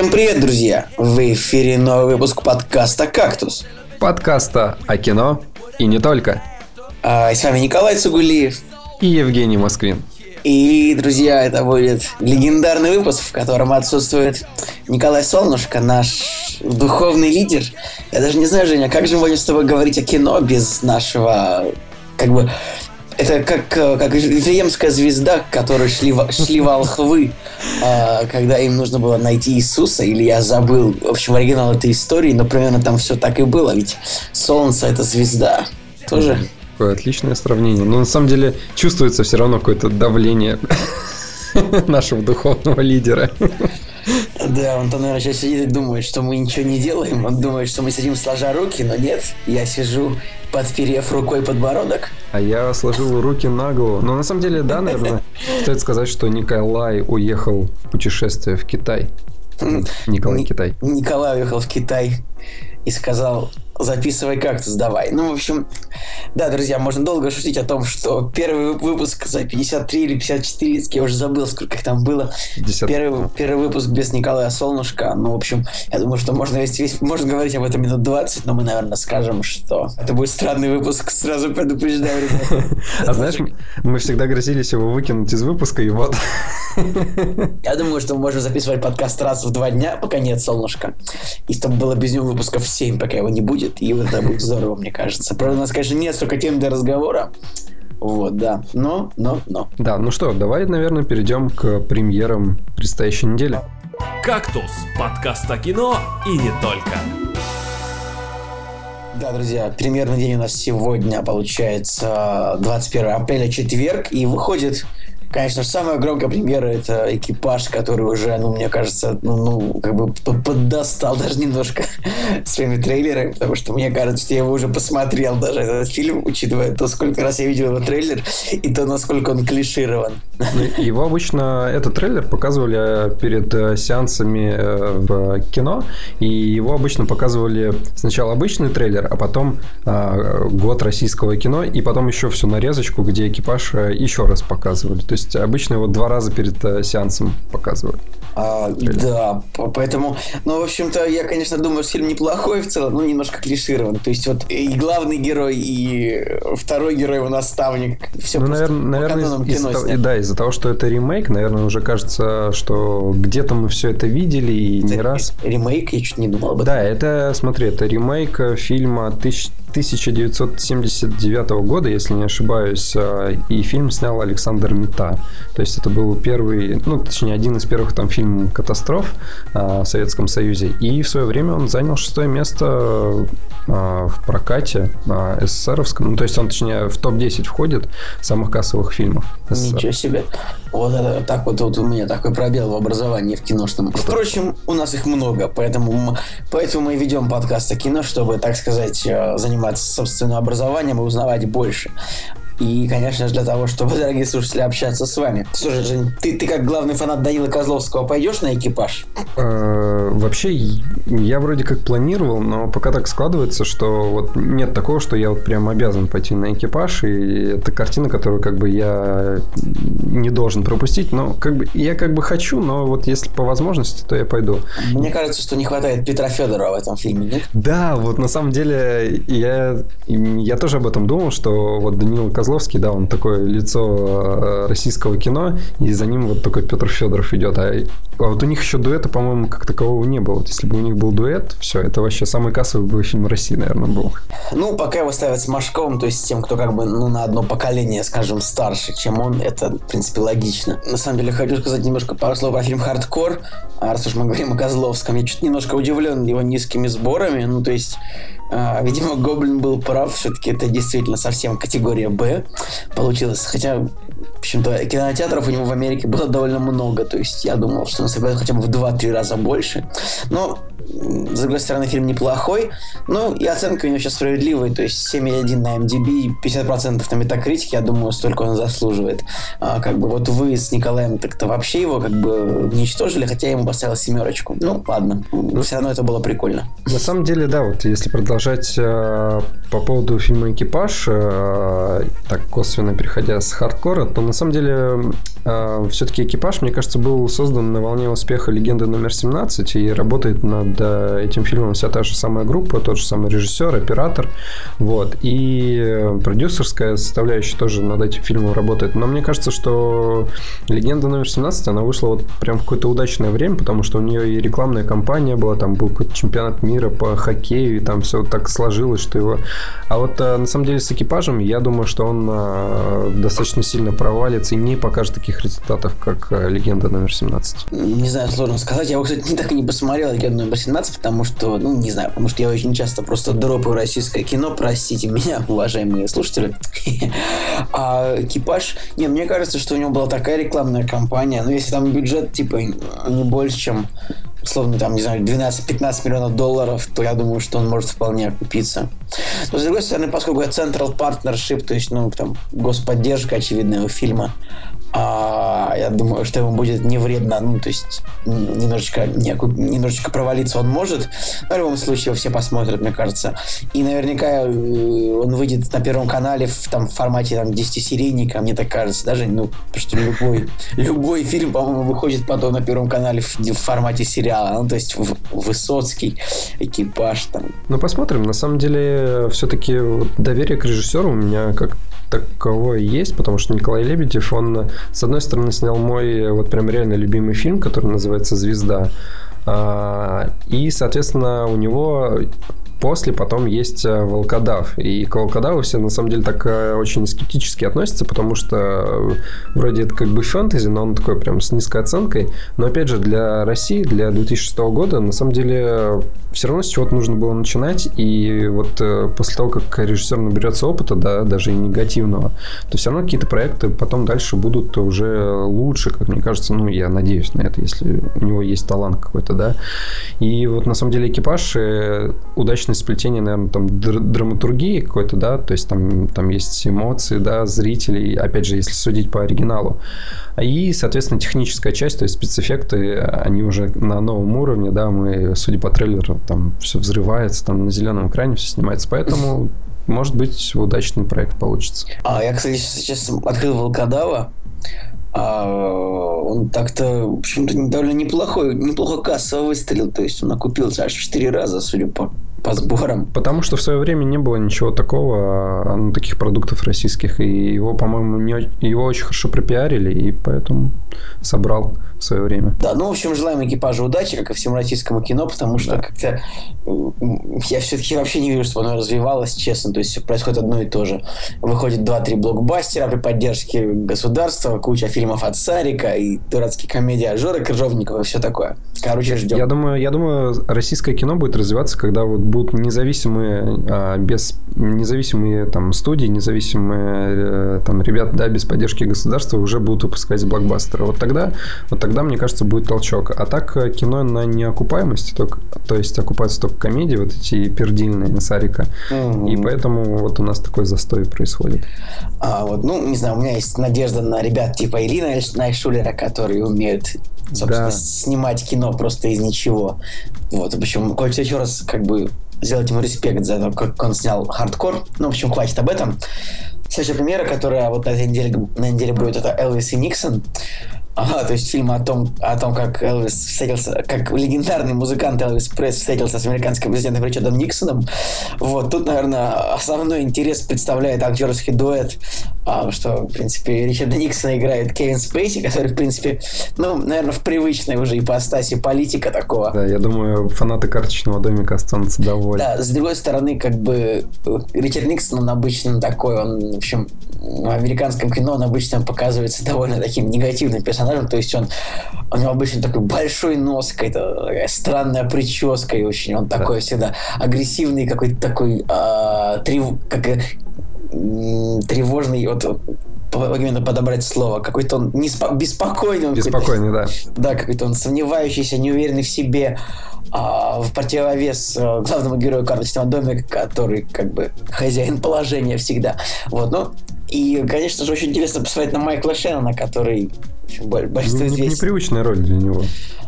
Всем привет, друзья! В эфире новый выпуск подкаста «Кактус». Подкаста о кино и не только. А, с вами Николай Цугулиев. И Евгений Москвин. И, друзья, это будет легендарный выпуск, в котором отсутствует Николай Солнышко, наш духовный лидер. Я даже не знаю, Женя, как же мы будем с тобой говорить о кино без нашего, как бы, это как, как Вифлеемская звезда, к которой шли, шли волхвы, э, когда им нужно было найти Иисуса, или я забыл, в общем, оригинал этой истории, но примерно там все так и было, ведь Солнце это звезда. Тоже Какое отличное сравнение. Но на самом деле чувствуется все равно какое-то давление нашего духовного лидера. Да, он там, наверное, сейчас сидит и думает, что мы ничего не делаем. Он думает, что мы сидим сложа руки, но нет, я сижу, подперев рукой подбородок. А я сложил руки на голову. Но на самом деле, да, наверное, стоит сказать, что Николай уехал в путешествие в Китай. Николай Китай. Николай уехал в Китай и сказал, записывай кактус, давай. Ну, в общем, да, друзья, можно долго шутить о том, что первый выпуск за 53 или 54, я уже забыл, сколько их там было. 50. Первый, первый выпуск без Николая Солнышка. Ну, в общем, я думаю, что можно весь, весь можно говорить об этом минут 20, но мы, наверное, скажем, что это будет странный выпуск, сразу предупреждаю. А знаешь, мы всегда грозились его выкинуть из выпуска, и вот... Я думаю, что мы можем записывать подкаст раз в два дня, пока нет солнышка. И чтобы было без него выпусков 7, пока его не будет будет, и вот это будет здорово, мне кажется. Правда, у нас, конечно, нет столько тем для разговора, вот, да. Но, но, но. Да, ну что, давай, наверное, перейдем к премьерам предстоящей недели. «Кактус» – подкаст о кино и не только. Да, друзья, премьерный день у нас сегодня, получается, 21 апреля, четверг, и выходит Конечно, самая громкая премьера это экипаж, который уже, ну, мне кажется, ну, ну как бы поддостал даже немножко своими трейлерами, потому что мне кажется, что я его уже посмотрел даже этот фильм, учитывая то, сколько раз я видел его трейлер и то, насколько он клиширован. Ну, его обычно, этот трейлер показывали перед э, сеансами э, в кино, и его обычно показывали сначала обычный трейлер, а потом год российского кино, и потом еще всю нарезочку, где экипаж э, еще раз показывали. То есть обычно его два раза перед э, сеансом показывают. А, да, поэтому, ну, в общем-то, я, конечно, думаю, что фильм неплохой в целом, но немножко клиширован. То есть вот и главный герой, и второй герой его наставник. Все ну, наверное, наверное из, кино из, да, из-за того, что это ремейк, наверное, уже кажется, что где-то мы все это видели и это не раз. Ремейк, я чуть не думал об этом. Да, это, смотри, это ремейк э, фильма тысяч 1979 года, если не ошибаюсь, э, и фильм снял Александр Мета. То есть это был первый, ну, точнее, один из первых там фильмов катастроф э, в Советском Союзе. И в свое время он занял шестое место э, в прокате СССРовском. Ну, то есть он, точнее, в топ-10 входит самых кассовых фильмов. СССР. Ничего себе. Вот это так вот, вот у меня такой пробел в образовании в киношном. Впрочем, у нас их много, поэтому, поэтому мы ведем подкаст о кино, чтобы, так сказать, заниматься заниматься собственным образованием и узнавать больше. И, конечно же, для того, чтобы, дорогие слушатели, общаться с вами. Слушай, Жень, ты, ты как главный фанат Данила Козловского пойдешь на экипаж? Э, вообще, я вроде как планировал, но пока так складывается, что вот нет такого, что я вот прям обязан пойти на экипаж, и это картина, которую как бы я не должен пропустить, но как бы я как бы хочу, но вот если по возможности, то я пойду. Мне кажется, что не хватает Петра Федорова в этом фильме, нет? Да, вот на самом деле я, я тоже об этом думал, что вот Данила Козловский Козловский, да, он такое лицо э, российского кино, и за ним вот такой Петр Федоров идет. А, а вот у них еще дуэта, по-моему, как такового не было. Вот если бы у них был дуэт, все, это вообще самый кассовый бы фильм России, наверное, был. Ну, пока его ставят с Машковым, то есть тем, кто как бы ну, на одно поколение, скажем, старше, чем он, это, в принципе, логично. На самом деле, хочу сказать немножко пару слов про фильм «Хардкор», а раз уж мы говорим о Козловском. Я чуть немножко удивлен его низкими сборами, ну, то есть а, видимо, Гоблин был прав, все-таки это действительно совсем категория Б получилось. Хотя, в общем-то, кинотеатров у него в Америке было довольно много, то есть я думал, что он соберет хотя бы в 2-3 раза больше. Но с другой стороны, фильм неплохой. Ну, и оценка у него сейчас справедливая, то есть 7,1 на MDB, 50% на метакритике, я думаю, столько он заслуживает. А, как бы вот вы с Николаем так-то вообще его как бы уничтожили, хотя я ему поставил семерочку. Ну, ладно, все равно это было прикольно. На самом деле, да, вот если продолжать э, по поводу фильма «Экипаж», э, так косвенно переходя с хардкора, то на самом деле, э, все-таки экипаж, мне кажется, был создан на волне успеха легенды номер 17 и работает над э, этим фильмом вся та же самая группа, тот же самый режиссер, оператор. Вот. И продюсерская составляющая тоже над этим фильмом работает. Но мне кажется, что легенда номер 17, она вышла вот прям в какое-то удачное время, потому что у нее и рекламная кампания была, там был какой-то чемпионат мира по хоккею, и там все так сложилось, что его... А вот на самом деле с экипажем, я думаю, что он достаточно сильно провалится и не покажет таких результатов, как э, «Легенда номер 17». Не знаю, сложно сказать. Я, кстати, не так и не посмотрел «Легенду номер 17», потому что, ну, не знаю, потому что я очень часто просто дропаю российское кино, простите меня, уважаемые слушатели. А «Экипаж», не, мне кажется, что у него была такая рекламная кампания, ну, если там бюджет, типа, не больше, чем условно, там, не знаю, 12-15 миллионов долларов, то я думаю, что он может вполне окупиться. Но, с другой стороны, поскольку это Central Partnership, то есть, ну, там, господдержка очевидная у фильма, а, я думаю, что ему будет не вредно, ну, то есть немножечко, не, немножечко провалиться он может, но в любом случае все посмотрят, мне кажется. И наверняка э, он выйдет на Первом канале в, там, формате там, 10-серийника, мне так кажется, даже, ну, что любой, любой фильм, по-моему, выходит потом на Первом канале в, в формате сериала, ну, то есть в, Высоцкий, экипаж там. Ну, посмотрим, на самом деле, все-таки доверие к режиссеру у меня как таковое есть, потому что Николай Лебедев, он, с одной стороны, снял мой вот прям реально любимый фильм, который называется «Звезда», а, и, соответственно, у него После потом есть э, волкодав. И к волкодаву все на самом деле так э, очень скептически относятся, потому что э, вроде это как бы фэнтези, но он такой прям с низкой оценкой. Но опять же, для России, для 2006 года, на самом деле все равно с чего-то нужно было начинать. И вот после того, как режиссер наберется опыта, да, даже и негативного, то все равно какие-то проекты потом дальше будут уже лучше, как мне кажется. Ну, я надеюсь на это, если у него есть талант какой-то, да. И вот на самом деле экипаж удачно удачное сплетение, наверное, там др- драматургии какой-то, да, то есть там, там есть эмоции, да, зрителей, опять же, если судить по оригиналу. И, соответственно, техническая часть, то есть спецэффекты, они уже на новом уровне, да, мы, судя по трейлеру, там все взрывается, там на зеленом экране все снимается, поэтому может быть, удачный проект получится. А я, кстати, сейчас открыл Волкодава, а он так-то, в общем-то, довольно неплохой, неплохо кассово выстрелил. То есть он окупился аж в 4 раза, судя по по сборам. Потому что в свое время не было ничего такого, а, ну, таких продуктов российских, и его, по-моему, не, его очень хорошо пропиарили, и поэтому собрал в свое время. Да, ну, в общем, желаем экипажу удачи, как и всему российскому кино, потому что да. как-то я все-таки вообще не вижу, чтобы оно развивалось, честно, то есть происходит одно и то же. Выходит 2-3 блокбастера при поддержке государства, куча фильмов от Сарика и дурацкие комедии Ажора Крыжовникова и все такое. Короче, ждем. Я думаю, я думаю, российское кино будет развиваться, когда вот будут независимые, а, без независимые там студии, независимые э, там ребята, да, без поддержки государства уже будут выпускать блокбастеры. Вот тогда, вот тогда, мне кажется, будет толчок. А так э, кино на неокупаемости, только, то есть окупаются только комедии, вот эти пердильные Сарика. Угу. И поэтому вот у нас такой застой происходит. А, вот, ну, не знаю, у меня есть надежда на ребят типа Ильи Найшуллера, которые умеют собственно, да. снимать кино просто из ничего. Вот, в общем, хочется еще раз как бы сделать ему респект за то, как он снял хардкор. Ну, в общем, хватит об этом. Следующая премьера, которая вот на этой неделе, на неделе будет, это Элвис и Никсон. Ага, то есть фильм о том, о том, как Элвис встретился, как легендарный музыкант Элвис Пресс встретился с американским президентом Ричардом Никсоном. Вот, тут, наверное, основной интерес представляет актерский дуэт, а, что, в принципе, Ричарда Никсона играет Кевин Спейси, который, в принципе, ну, наверное, в привычной уже ипостаси политика такого. Да, я думаю, фанаты карточного домика останутся довольны. Да, с другой стороны, как бы, Ричард Никсон, он обычно такой, он, в общем, в американском кино он обычно показывается довольно таким негативным персонажем, персонажем, то есть он, у него обычно такой большой нос, какая-то такая странная прическа, и очень он да. такой всегда агрессивный, какой-то такой э, трев, как, э, тревожный, вот именно подобрать слово. Какой-то он не спо- беспокойный. Он беспокойный, да. Да, какой-то он сомневающийся, неуверенный в себе. А, в противовес а, главному герою карточного домика, который как бы хозяин положения всегда. Вот, ну, и, конечно же, очень интересно посмотреть на Майкла Шеннона, который большинство ну, не, известен. Непривычная роль для него.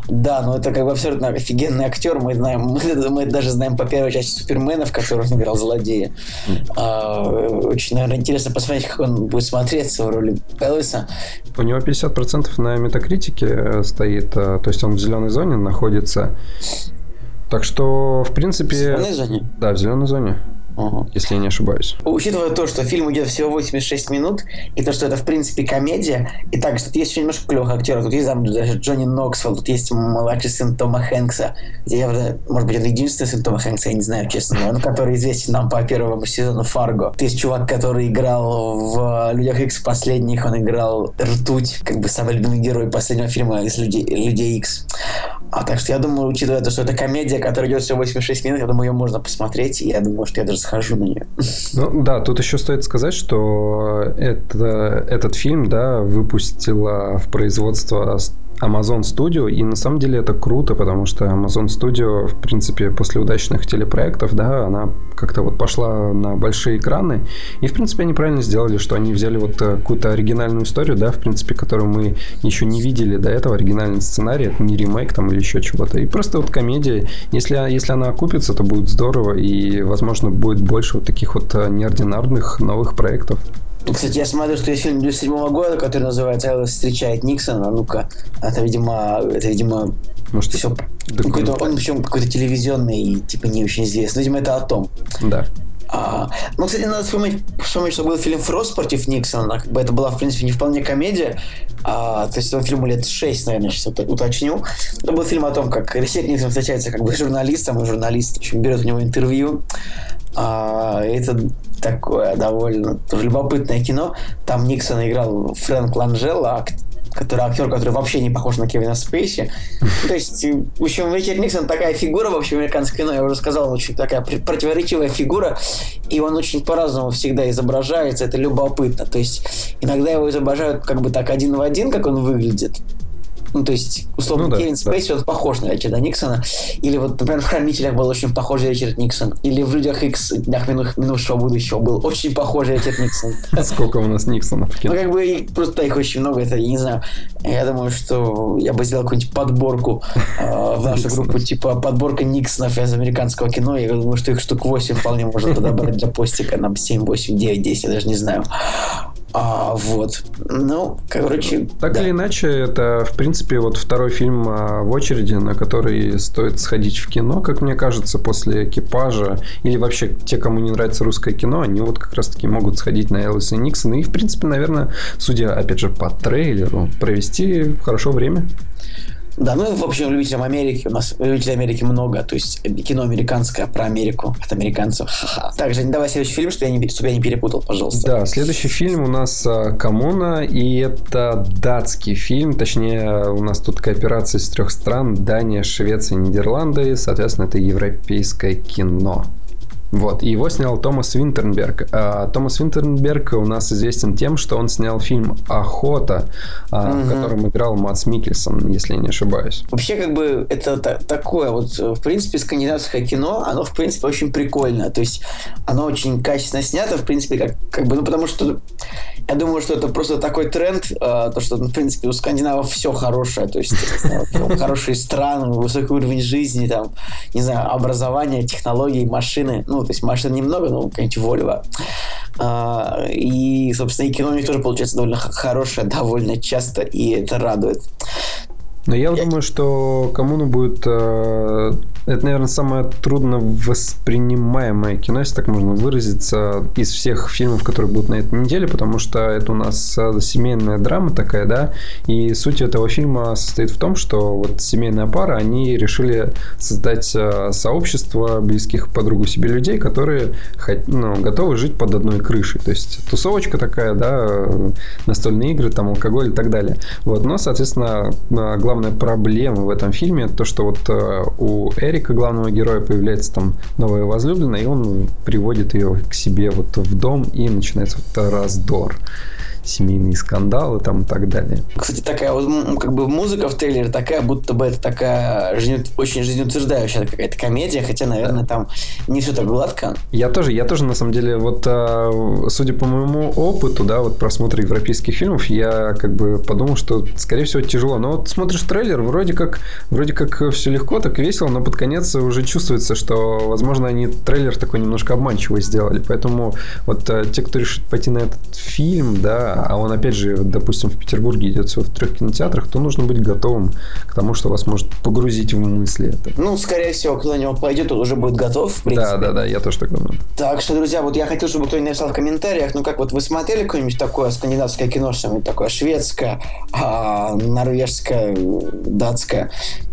Да, но это как бы абсолютно офигенный актер. Мы знаем, мы, мы даже знаем по первой части Супермена, в котором он играл злодея. А, очень, наверное, интересно посмотреть, как он будет смотреться в роли Элвиса. У него 50% на метакритике э, стоит, э, то есть он в зеленой зоне находится. Так что, в принципе... В зеленой зоне? Да, в зеленой зоне. Ага. Если я не ошибаюсь. Учитывая то, что фильм идет всего 86 минут, и то, что это, в принципе, комедия, и также тут есть еще немножко клевых актеров. Тут есть там даже Джонни Ноксвелл, тут есть младший сын Тома Хэнкса. Я, может быть, это единственный сын Тома Хэнкса, я не знаю, честно, но он, который известен нам по первому сезону Фарго. Тут есть чувак, который играл в «Людях Икс» последних, он играл Ртуть, как бы самый любимый герой последнего фильма из «Людей, Людей Икс». А так что я думаю, учитывая то, что это комедия, которая идет всего 86 минут, я думаю, ее можно посмотреть, и я думаю, что я даже схожу на нее. Ну да, тут еще стоит сказать, что это, этот фильм, да, выпустила в производство Amazon Studio, и на самом деле это круто, потому что Amazon Studio, в принципе, после удачных телепроектов, да, она как-то вот пошла на большие экраны, и, в принципе, они правильно сделали, что они взяли вот э, какую-то оригинальную историю, да, в принципе, которую мы еще не видели до этого, оригинальный сценарий, это не ремейк там или еще чего-то, и просто вот комедия, если, если она окупится, то будет здорово, и, возможно, будет больше вот таких вот э, неординарных новых проектов. Кстати, я смотрю, что есть фильм 2007 года, который называется «Элвис встречает Никсона». Ну-ка, это, видимо, это, видимо, может, все... Какой-то, он причем какой-то телевизионный типа, не очень известный. Видимо, это о том. Да. А, ну, кстати, надо вспомнить, вспомнить, что был фильм «Фрост против Никсона». Как бы это была, в принципе, не вполне комедия. А, то есть этому фильму лет 6, наверное, сейчас уточню. Это был фильм о том, как Ричард Никсон встречается как бы с журналистом, и журналист берет у него интервью. А, это такое довольно любопытное кино. Там Никсон играл Фрэнк Ланжелло, который актер, который вообще не похож на Кевина Спейси. То есть, в общем, Ричард Никсон такая фигура вообще американское кино, я уже сказал, очень такая противоречивая фигура, и он очень по-разному всегда изображается, это любопытно. То есть, иногда его изображают как бы так один в один, как он выглядит, ну, то есть, условно, ну, Кевин да, Спейси, да. он похож на Ричарда Никсона. Или вот, например, в «Хранителях» был очень похожий Ричард Никсон. Или в «Людях Икс» Днях минувшего будущего был очень похожий Ричард Никсон. Сколько у нас Никсонов в кино? Ну, как бы, просто их очень много, это, я не знаю. Я думаю, что я бы сделал какую-нибудь подборку э, в нашу группу, типа подборка Никсонов из американского кино. Я думаю, что их штук 8 вполне можно подобрать для постика. Нам 7, 8, 9, 10, я даже не знаю. А, вот. Ну, короче... Так да. или иначе, это, в принципе, вот второй фильм а, в очереди, на который стоит сходить в кино, как мне кажется, после экипажа. Или вообще те, кому не нравится русское кино, они вот как раз-таки могут сходить на Элвиса Никсона. И, в принципе, наверное, судя, опять же, по трейлеру, провести хорошо время. Да, ну, в общем, любителям Америки, у нас любителей Америки много, то есть кино американское про Америку от американцев. Ха-ха. Так, Жень, давай следующий фильм, чтобы я не, чтобы я не перепутал, пожалуйста. Да, следующий фильм у нас а, «Коммуна», и это датский фильм, точнее, у нас тут кооперация из трех стран, Дания, Швеция, Нидерланды, соответственно, это европейское кино. Вот, и его снял Томас Винтерберг. А, Томас Винтерберг у нас известен тем, что он снял фильм «Охота», а, угу. в котором играл Мац Микельсон, если я не ошибаюсь. Вообще, как бы, это та- такое вот, в принципе, скандинавское кино, оно, в принципе, очень прикольное. То есть, оно очень качественно снято, в принципе, как, как бы, ну, потому что я думаю, что это просто такой тренд, э, то, что, ну, в принципе, у скандинавов все хорошее, то есть, э, хорошие страны, высокий уровень жизни, там, не знаю, образование, технологии, машины, ну, то есть машин немного, но какая-нибудь Volvo. А, и, собственно, и кино у них тоже получается довольно хорошее, довольно часто, и это радует. Но я, я думаю, что коммуну будет... Э, это, наверное, самое трудно воспринимаемое кино, если так можно выразиться, из всех фильмов, которые будут на этой неделе, потому что это у нас э, семейная драма такая, да, и суть этого фильма состоит в том, что вот семейная пара, они решили создать э, сообщество близких по другу себе людей, которые ну, готовы жить под одной крышей. То есть, тусовочка такая, да, настольные игры, там, алкоголь и так далее. Вот, но, соответственно, главная проблема в этом фильме то, что вот э, у Эрика, главного героя, появляется там новая возлюбленная, и он приводит ее к себе вот в дом, и начинается вот раздор. Семейные скандалы там и так далее. Кстати, такая вот как бы музыка в трейлере такая, будто бы это такая жизнь, очень жизнеутверждающая какая-то комедия, хотя, наверное, там не все так гладко. Я тоже, я тоже, на самом деле, вот а, судя по моему опыту, да, вот просмотра европейских фильмов, я как бы подумал, что, скорее всего, тяжело. Но вот смотришь трейлер, вроде как, вроде как все легко, так весело, но под конец уже чувствуется, что, возможно, они трейлер такой немножко обманчивый сделали. Поэтому вот а, те, кто решит пойти на этот фильм, да, а он, опять же, допустим, в Петербурге идет всего в трех кинотеатрах, то нужно быть готовым к тому, что вас может погрузить в мысли это. Ну, скорее всего, кто на него пойдет, он уже будет готов, в принципе. Да, да, да, я тоже так думаю. Так что, друзья, вот я хотел, чтобы кто-нибудь написал в комментариях, ну, как вот вы смотрели какое-нибудь такое скандинавское кино, что-нибудь такое шведское, а, норвежское, датское,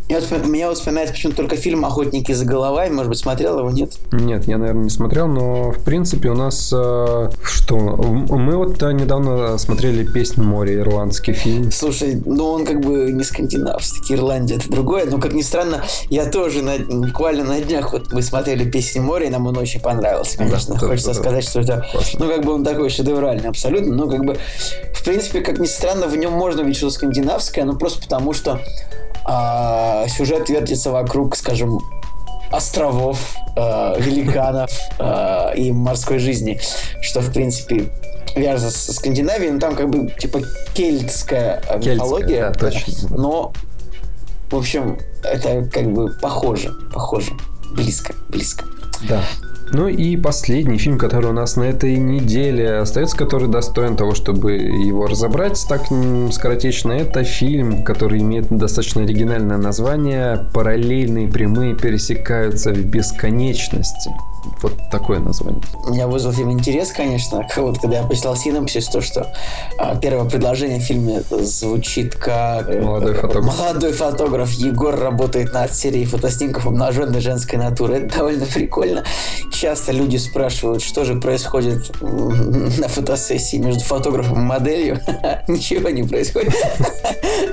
я вот, меня вот вспоминает почему-то только фильм «Охотники за головой». Может быть, смотрел его, нет? Нет, я, наверное, не смотрел, но, в принципе, у нас... Э, что? Мы вот э, недавно смотрели «Песнь моря», ирландский фильм. Слушай, ну он как бы не скандинавский, Ирландия это другое. Но, как ни странно, я тоже на, буквально на днях вот мы смотрели «Песнь моря», и нам он очень понравился, конечно. Да, Хочется это, сказать, что это... Классно. Ну, как бы он такой шедевральный абсолютно. Но, как бы, в принципе, как ни странно, в нем можно видеть что-то скандинавское, но просто потому, что а, сюжет вертится вокруг, скажем, островов, э, великанов э, и морской жизни, что, в принципе, вяжется со Скандинавией, но там как бы типа кельтская, кельтская мифология, да, точно. но, в общем, это как бы похоже, похоже, близко, близко. Да. Ну и последний фильм, который у нас на этой неделе остается, который достоин того, чтобы его разобрать так скоротечно, это фильм, который имеет достаточно оригинальное название «Параллельные прямые пересекаются в бесконечности». Вот такое название. Меня вызвал фильм интерес, конечно. Вот когда я почитал синопсис, то, что а, первое предложение в фильме звучит как... Э, молодой фотограф. Молодой фотограф Егор работает над серией фотоснимков обнаженной женской натуры. Это довольно прикольно. Часто люди спрашивают, что же происходит на фотосессии между фотографом и моделью. Ничего не происходит.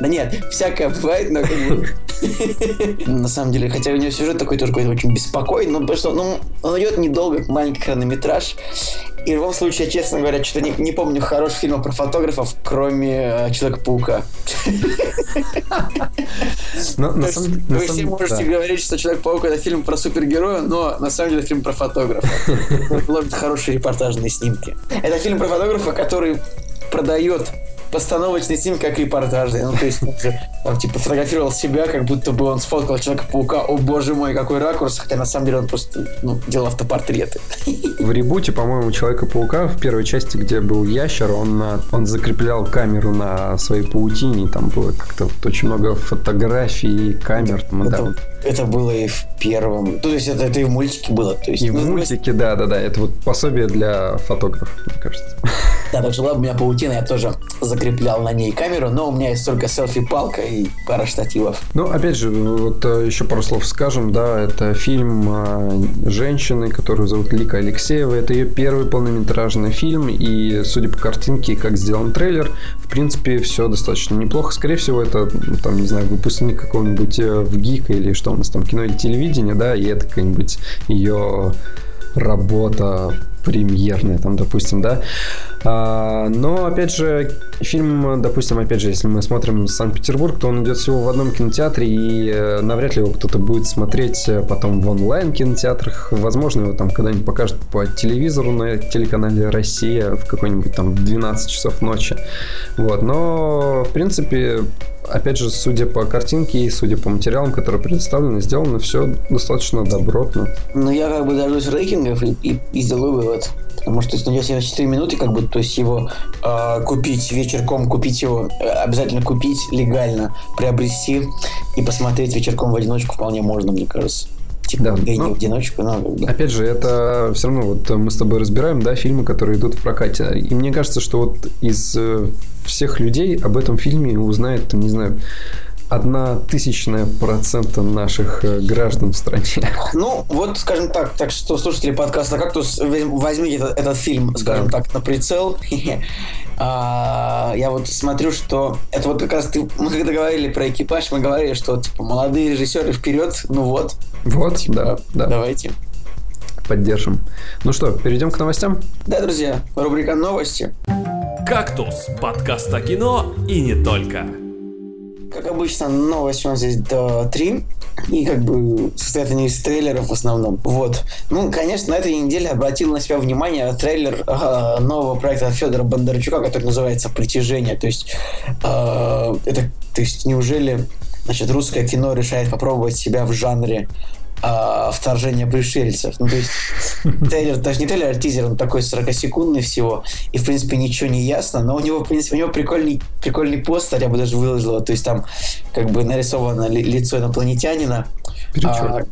Да нет, всякое бывает, но на самом деле, хотя у него сюжет такой тоже какой-то очень беспокойный, но потому что ну, он идет недолго, маленький хронометраж. И в любом случае, честно говоря, что-то не, не помню хороших фильмов про фотографов, кроме э, Человека-паука. Вы все можете говорить, что Человек-паук это фильм про супергероя, но на самом деле фильм про фотографа. Ловит хорошие репортажные снимки. Это фильм про фотографа, который продает постановочный снимок, как репортажный. Ну, то есть, он же, он, типа, фотографировал себя, как будто бы он сфоткал Человека-паука. О, боже мой, какой ракурс. Хотя, на самом деле, он просто, ну, делал автопортреты. В ребуте, по-моему, Человека-паука в первой части, где был ящер, он, он закреплял камеру на своей паутине. Там было как-то вот очень много фотографий, камер. Это, да. Это было и в первом. Ну, то есть, это, это и в мультике было. То есть, и ну, в мультике, да, да, да. Это вот пособие для фотографов, мне кажется. Да, так что ладно, у меня паутина, я тоже закреплял на ней камеру, но у меня есть только селфи-палка и пара штативов. Ну, опять же, вот э, еще пару слов скажем, да, это фильм э, женщины, которую зовут Лика Алексеева. Это ее первый полнометражный фильм, и судя по картинке, как сделан трейлер, в принципе, все достаточно неплохо. Скорее всего, это, там, не знаю, выпускник какого-нибудь э, в ГИКа или что у нас там, кино или телевидение, да, и это какая-нибудь ее работа премьерная, там, допустим, да. А, но, опять же, фильм, допустим, опять же, если мы смотрим Санкт-Петербург, то он идет всего в одном кинотеатре, и э, навряд ли его кто-то будет смотреть э, потом в онлайн-кинотеатрах. Возможно, его там когда-нибудь покажут по телевизору на телеканале «Россия» в какой-нибудь там 12 часов ночи. Вот, но, в принципе, опять же, судя по картинке и судя по материалам, которые представлены, сделано все достаточно добротно. Ну, я как бы дождусь рейтингов и, и, и сделаю вывод. Потому что если найдется 4 минуты, как бы, то есть его э, купить вечерком, купить его, э, обязательно купить легально, приобрести и посмотреть вечерком в одиночку вполне можно, мне кажется типа да, и ну, в одиночку, но... Опять же, это все равно вот мы с тобой разбираем, да, фильмы, которые идут в прокате. И мне кажется, что вот из э, всех людей об этом фильме узнает, не знаю, одна тысячная процента наших э, граждан в стране. Ну, вот, скажем так, так что слушатели подкаста «Кактус», возьмите этот, этот фильм, скажем да. так, на прицел. а, я вот смотрю, что это вот как раз ты, мы когда говорили про экипаж, мы говорили, что типа молодые режиссеры вперед, ну вот. Вот, типа, да, да. Давайте. Поддержим. Ну что, перейдем к новостям? Да, друзья, рубрика новости. Новости. «Кактус» – подкаст о кино и не только. Как обычно, новость у нас здесь до три. И как бы состоят они из трейлеров в основном. Вот. Ну, конечно, на этой неделе обратил на себя внимание трейлер э, нового проекта Федора Бондарчука, который называется «Притяжение». То есть, э, это, то есть неужели значит, русское кино решает попробовать себя в жанре а, вторжение пришельцев. Ну, то есть, трейлер, даже не трейлер, а тизер, он такой 40-секундный всего, и, в принципе, ничего не ясно, но у него, в принципе, у него прикольный, прикольный постер, я бы даже выложил, то есть там как бы нарисовано ли, лицо инопланетянина, а,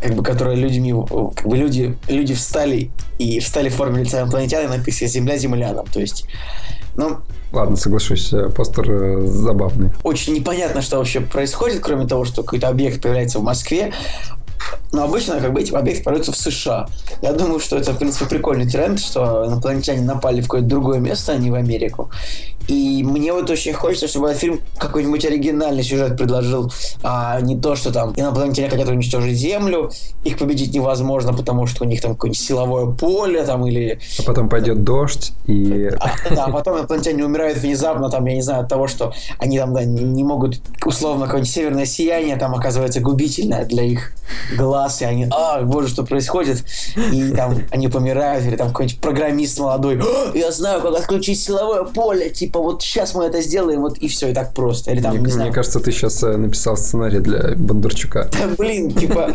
как бы, которые людьми, как бы люди, люди встали и встали в форме лица инопланетянина, написано «Земля землянам», то есть, ну, Ладно, соглашусь, э, постер э, забавный. Очень непонятно, что вообще происходит, кроме того, что какой-то объект появляется в Москве, но обычно как бы эти объекты появляются в США. Я думаю, что это, в принципе, прикольный тренд, что инопланетяне напали в какое-то другое место, а не в Америку. И мне вот очень хочется, чтобы этот фильм какой-нибудь оригинальный сюжет предложил, а не то, что там инопланетяне хотят уничтожить Землю, их победить невозможно, потому что у них там какое-нибудь силовое поле, там, или... А потом пойдет дождь, и... А, да, а потом инопланетяне умирают внезапно, там, я не знаю, от того, что они там, да, не могут, условно, какое-нибудь северное сияние там оказывается губительное для их глаз, и они, а, боже, что происходит, и там они помирают, или там какой-нибудь программист молодой, я знаю, как отключить силовое поле, типа, вот сейчас мы это сделаем, вот и все, и так просто. Или там, мне, не мне знаю. кажется, ты сейчас э, написал сценарий для Бондарчука. Да, блин, типа,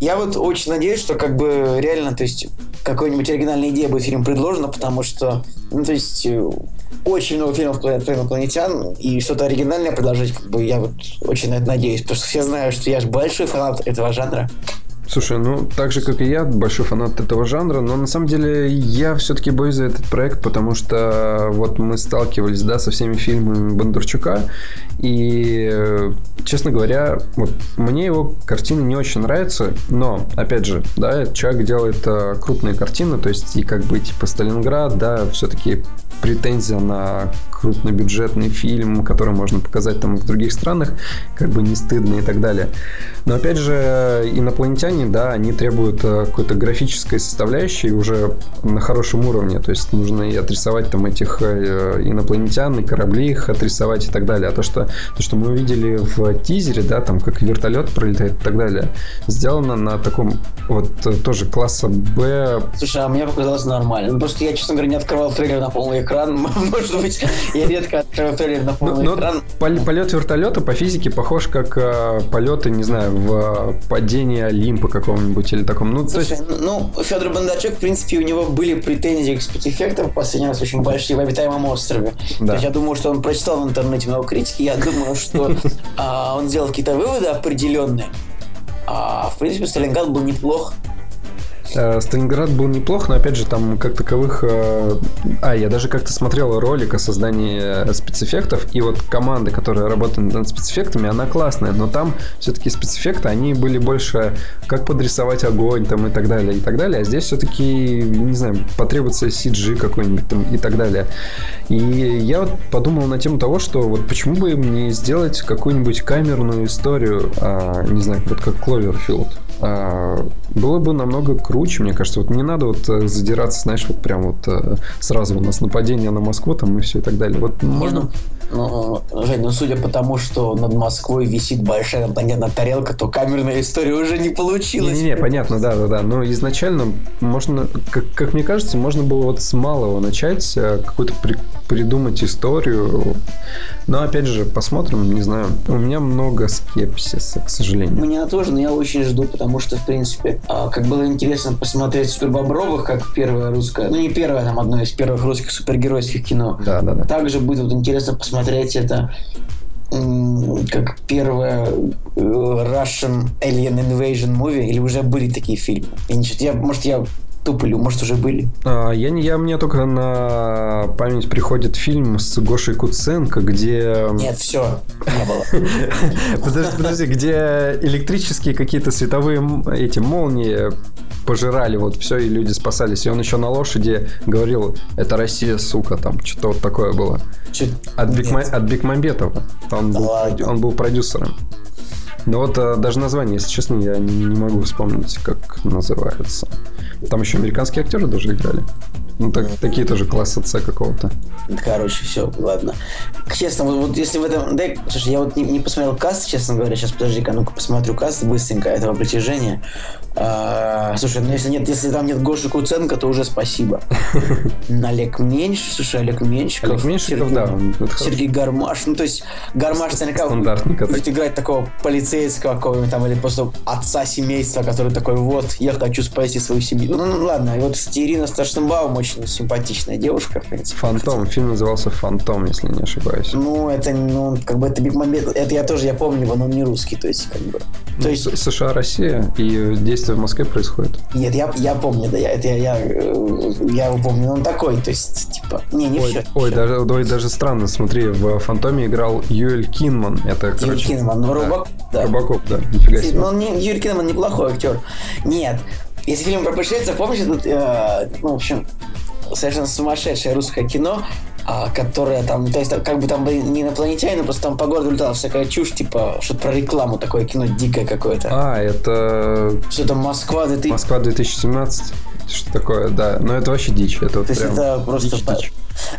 я вот очень надеюсь, что как бы реально, то есть, какой-нибудь оригинальная идея будет фильм предложена, потому что, ну, то есть, э, очень много фильмов про инопланетян, и что-то оригинальное предложить, как бы, я вот очень на это надеюсь, потому что все знают, что я же большой фанат этого жанра. Слушай, ну так же, как и я, большой фанат этого жанра, но на самом деле я все-таки боюсь за этот проект, потому что вот мы сталкивались, да, со всеми фильмами Бондарчука, и, честно говоря, вот мне его картины не очень нравятся, но, опять же, да, человек делает э, крупные картины, то есть и как бы типа Сталинград, да, все-таки претензия на крупнобюджетный фильм, который можно показать там в других странах, как бы не стыдно и так далее. Но опять же, инопланетяне, да, они требуют э, какой-то графической составляющей уже на хорошем уровне. То есть нужно и отрисовать там этих э, инопланетян, и корабли их отрисовать и так далее. А то, что, то, что мы увидели в тизере, да, там как вертолет пролетает и так далее, сделано на таком вот э, тоже класса Б. Слушай, а мне показалось нормально. Ну, просто я, честно говоря, не открывал трейлер на полный экран. Может быть, я редко открываю трейлер на Ну, полный ну, экран. пол- полет вертолета по физике похож как э, полеты, не знаю, в э, падении Олимпа какого-нибудь или таком. Ну, Слушай, есть, ну, Федор Бондарчук, в принципе, у него были претензии к спецэффектам в последний раз очень большие в «Обитаемом острове». Да. То есть я думаю, что он прочитал в интернете много критики, я думаю, что а, он сделал какие-то выводы определенные. А, в принципе, Сталинград был неплох. Э, Сталинград был неплох, но опять же там как таковых... э, А, я даже как-то смотрел ролик о создании э, спецэффектов, и вот команда, которая работает над спецэффектами, она классная, но там все-таки спецэффекты, они были больше как подрисовать огонь там и так далее, и так далее, а здесь все-таки, не знаю, потребуется CG какой-нибудь там и так далее. И я вот подумал на тему того, что вот почему бы им не сделать какую-нибудь камерную историю, а, не знаю, вот как Кловерфилд. Было бы намного круче, мне кажется. Вот не надо вот э, задираться, знаешь, вот прям вот э, сразу у нас нападение на Москву там и все и так далее. Вот можно... Ну, Жень, ну судя по тому, что над Москвой висит большая инопланетная тарелка, то камерная история уже не получилась. Не-не-не, понятно, да, да, да. Но изначально можно, как, как мне кажется, можно было вот с малого начать, э, какую-то при- придумать историю. Но опять же, посмотрим, не знаю. У меня много скепсиса, к сожалению. Меня тоже, но я очень жду, потому что, в принципе, а, как было интересно посмотреть Супербобровых, как первое русское, ну не первое, там одно из первых русских супергеройских кино. Да, да, да. Также будет вот интересно посмотреть это м, как первое э, Russian Alien Invasion movie, или уже были такие фильмы? Я, не, я, может, я туплю, может, уже были. А, Я, я, мне только на память приходит фильм с Гошей Куценко, где... Нет, все, не было. Подожди, подожди, где электрические какие-то световые эти молнии пожирали вот все, и люди спасались. И он еще на лошади говорил, это Россия, сука, там, что-то вот такое было. Чё- От, Бекма- от Бекмамбетова. Он, Да был, ладно. он был продюсером. Но вот э, даже название, если честно, я не, не могу вспомнить, как называется. Там еще американские актеры даже играли. Ну, так, такие тоже класса С какого-то. Короче, все, ладно. Честно, вот, вот если в этом... Да, слушай, я вот не, не посмотрел каст, честно говоря. Сейчас, подожди-ка, ну-ка посмотрю каст быстренько этого притяжения. А, слушай, ну если нет, если там нет Гоши Куценко, то уже спасибо. Олег Меньш, слушай, Олег Меньшиков. Олег Меньшиков, да. Сергей Гармаш. Ну, то есть, Гармаш наверняка будет играть такого полицейского какого-нибудь там, или просто отца семейства, который такой, вот, я хочу спасти свою семью. Ну, ну ладно, и вот Ирина Старшенбаум очень симпатичная девушка, в принципе. Фантом, фильм назывался Фантом, если не ошибаюсь. Ну, это, ну, как бы это Биг Момент, это я тоже, я помню его, но он не русский, то есть, как бы. То Ну, есть, США, Россия, и действие в Москве происходит. нет, я, я помню, да, я, это я, я, э, я его помню, он такой, то есть, типа, не, не Ой, все. ой, даже, ой, даже странно, смотри, в Фантоме играл Юэль Кинман. Это, короче... Кинеман, ну, да. Да. Робокоп, да, нифига себе. Ну, он не, Юрий Кинеман неплохой актер. Нет. Если фильм про пришельцев, помнишь, этот, э, ну, в общем, совершенно сумасшедшее русское кино, а, которое там, то есть как бы там были не инопланетяне, просто там по городу летала всякая чушь, типа, что-то про рекламу, такое кино дикое какое-то. А, это Что-то Москва, да ты... Москва 2017. Что такое, да. Но это вообще дичь. Это вот То есть прям это просто... дичь, дичь.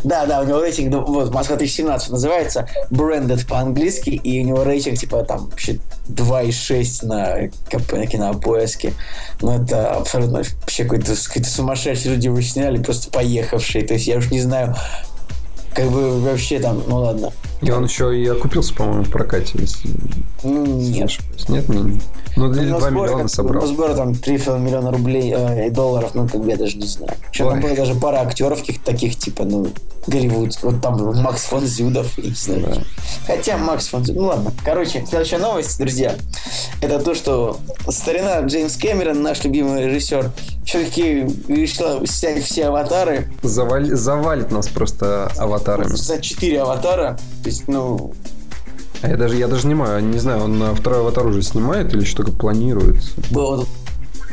Да, да, у него рейтинг, ну, вот, Москва 2017 называется, branded по-английски, и у него рейтинг, типа, там, вообще 2,6 на, КП, на кинопоиске. Ну, это абсолютно вообще какой-то, какие-то сумасшедшие люди его сняли, просто поехавшие. То есть я уж не знаю, как бы вообще там, ну ладно. И он еще и окупился, по-моему, в прокате. Если Ну, не нет. Нет, не... Ну, или На 2 сборе, миллиона как- собрал. На сборе там 3 миллиона рублей э, и долларов, ну, как бы я даже не знаю. Там Ой. было даже пара актеров таких, типа, ну, Голливуд. Вот там был Макс фон Зюдов, я не знаю. Да. Хотя Макс фон Зюдов, ну ладно. Короче, следующая новость, друзья, это то, что старина Джеймс Кэмерон, наш любимый режиссер, все-таки решила снять все аватары Заваль- Завалит нас просто аватарами. за 4 аватара. То есть, ну, А я даже, я даже не знаю, не знаю, он второй аватар уже снимает или что-то планирует. вот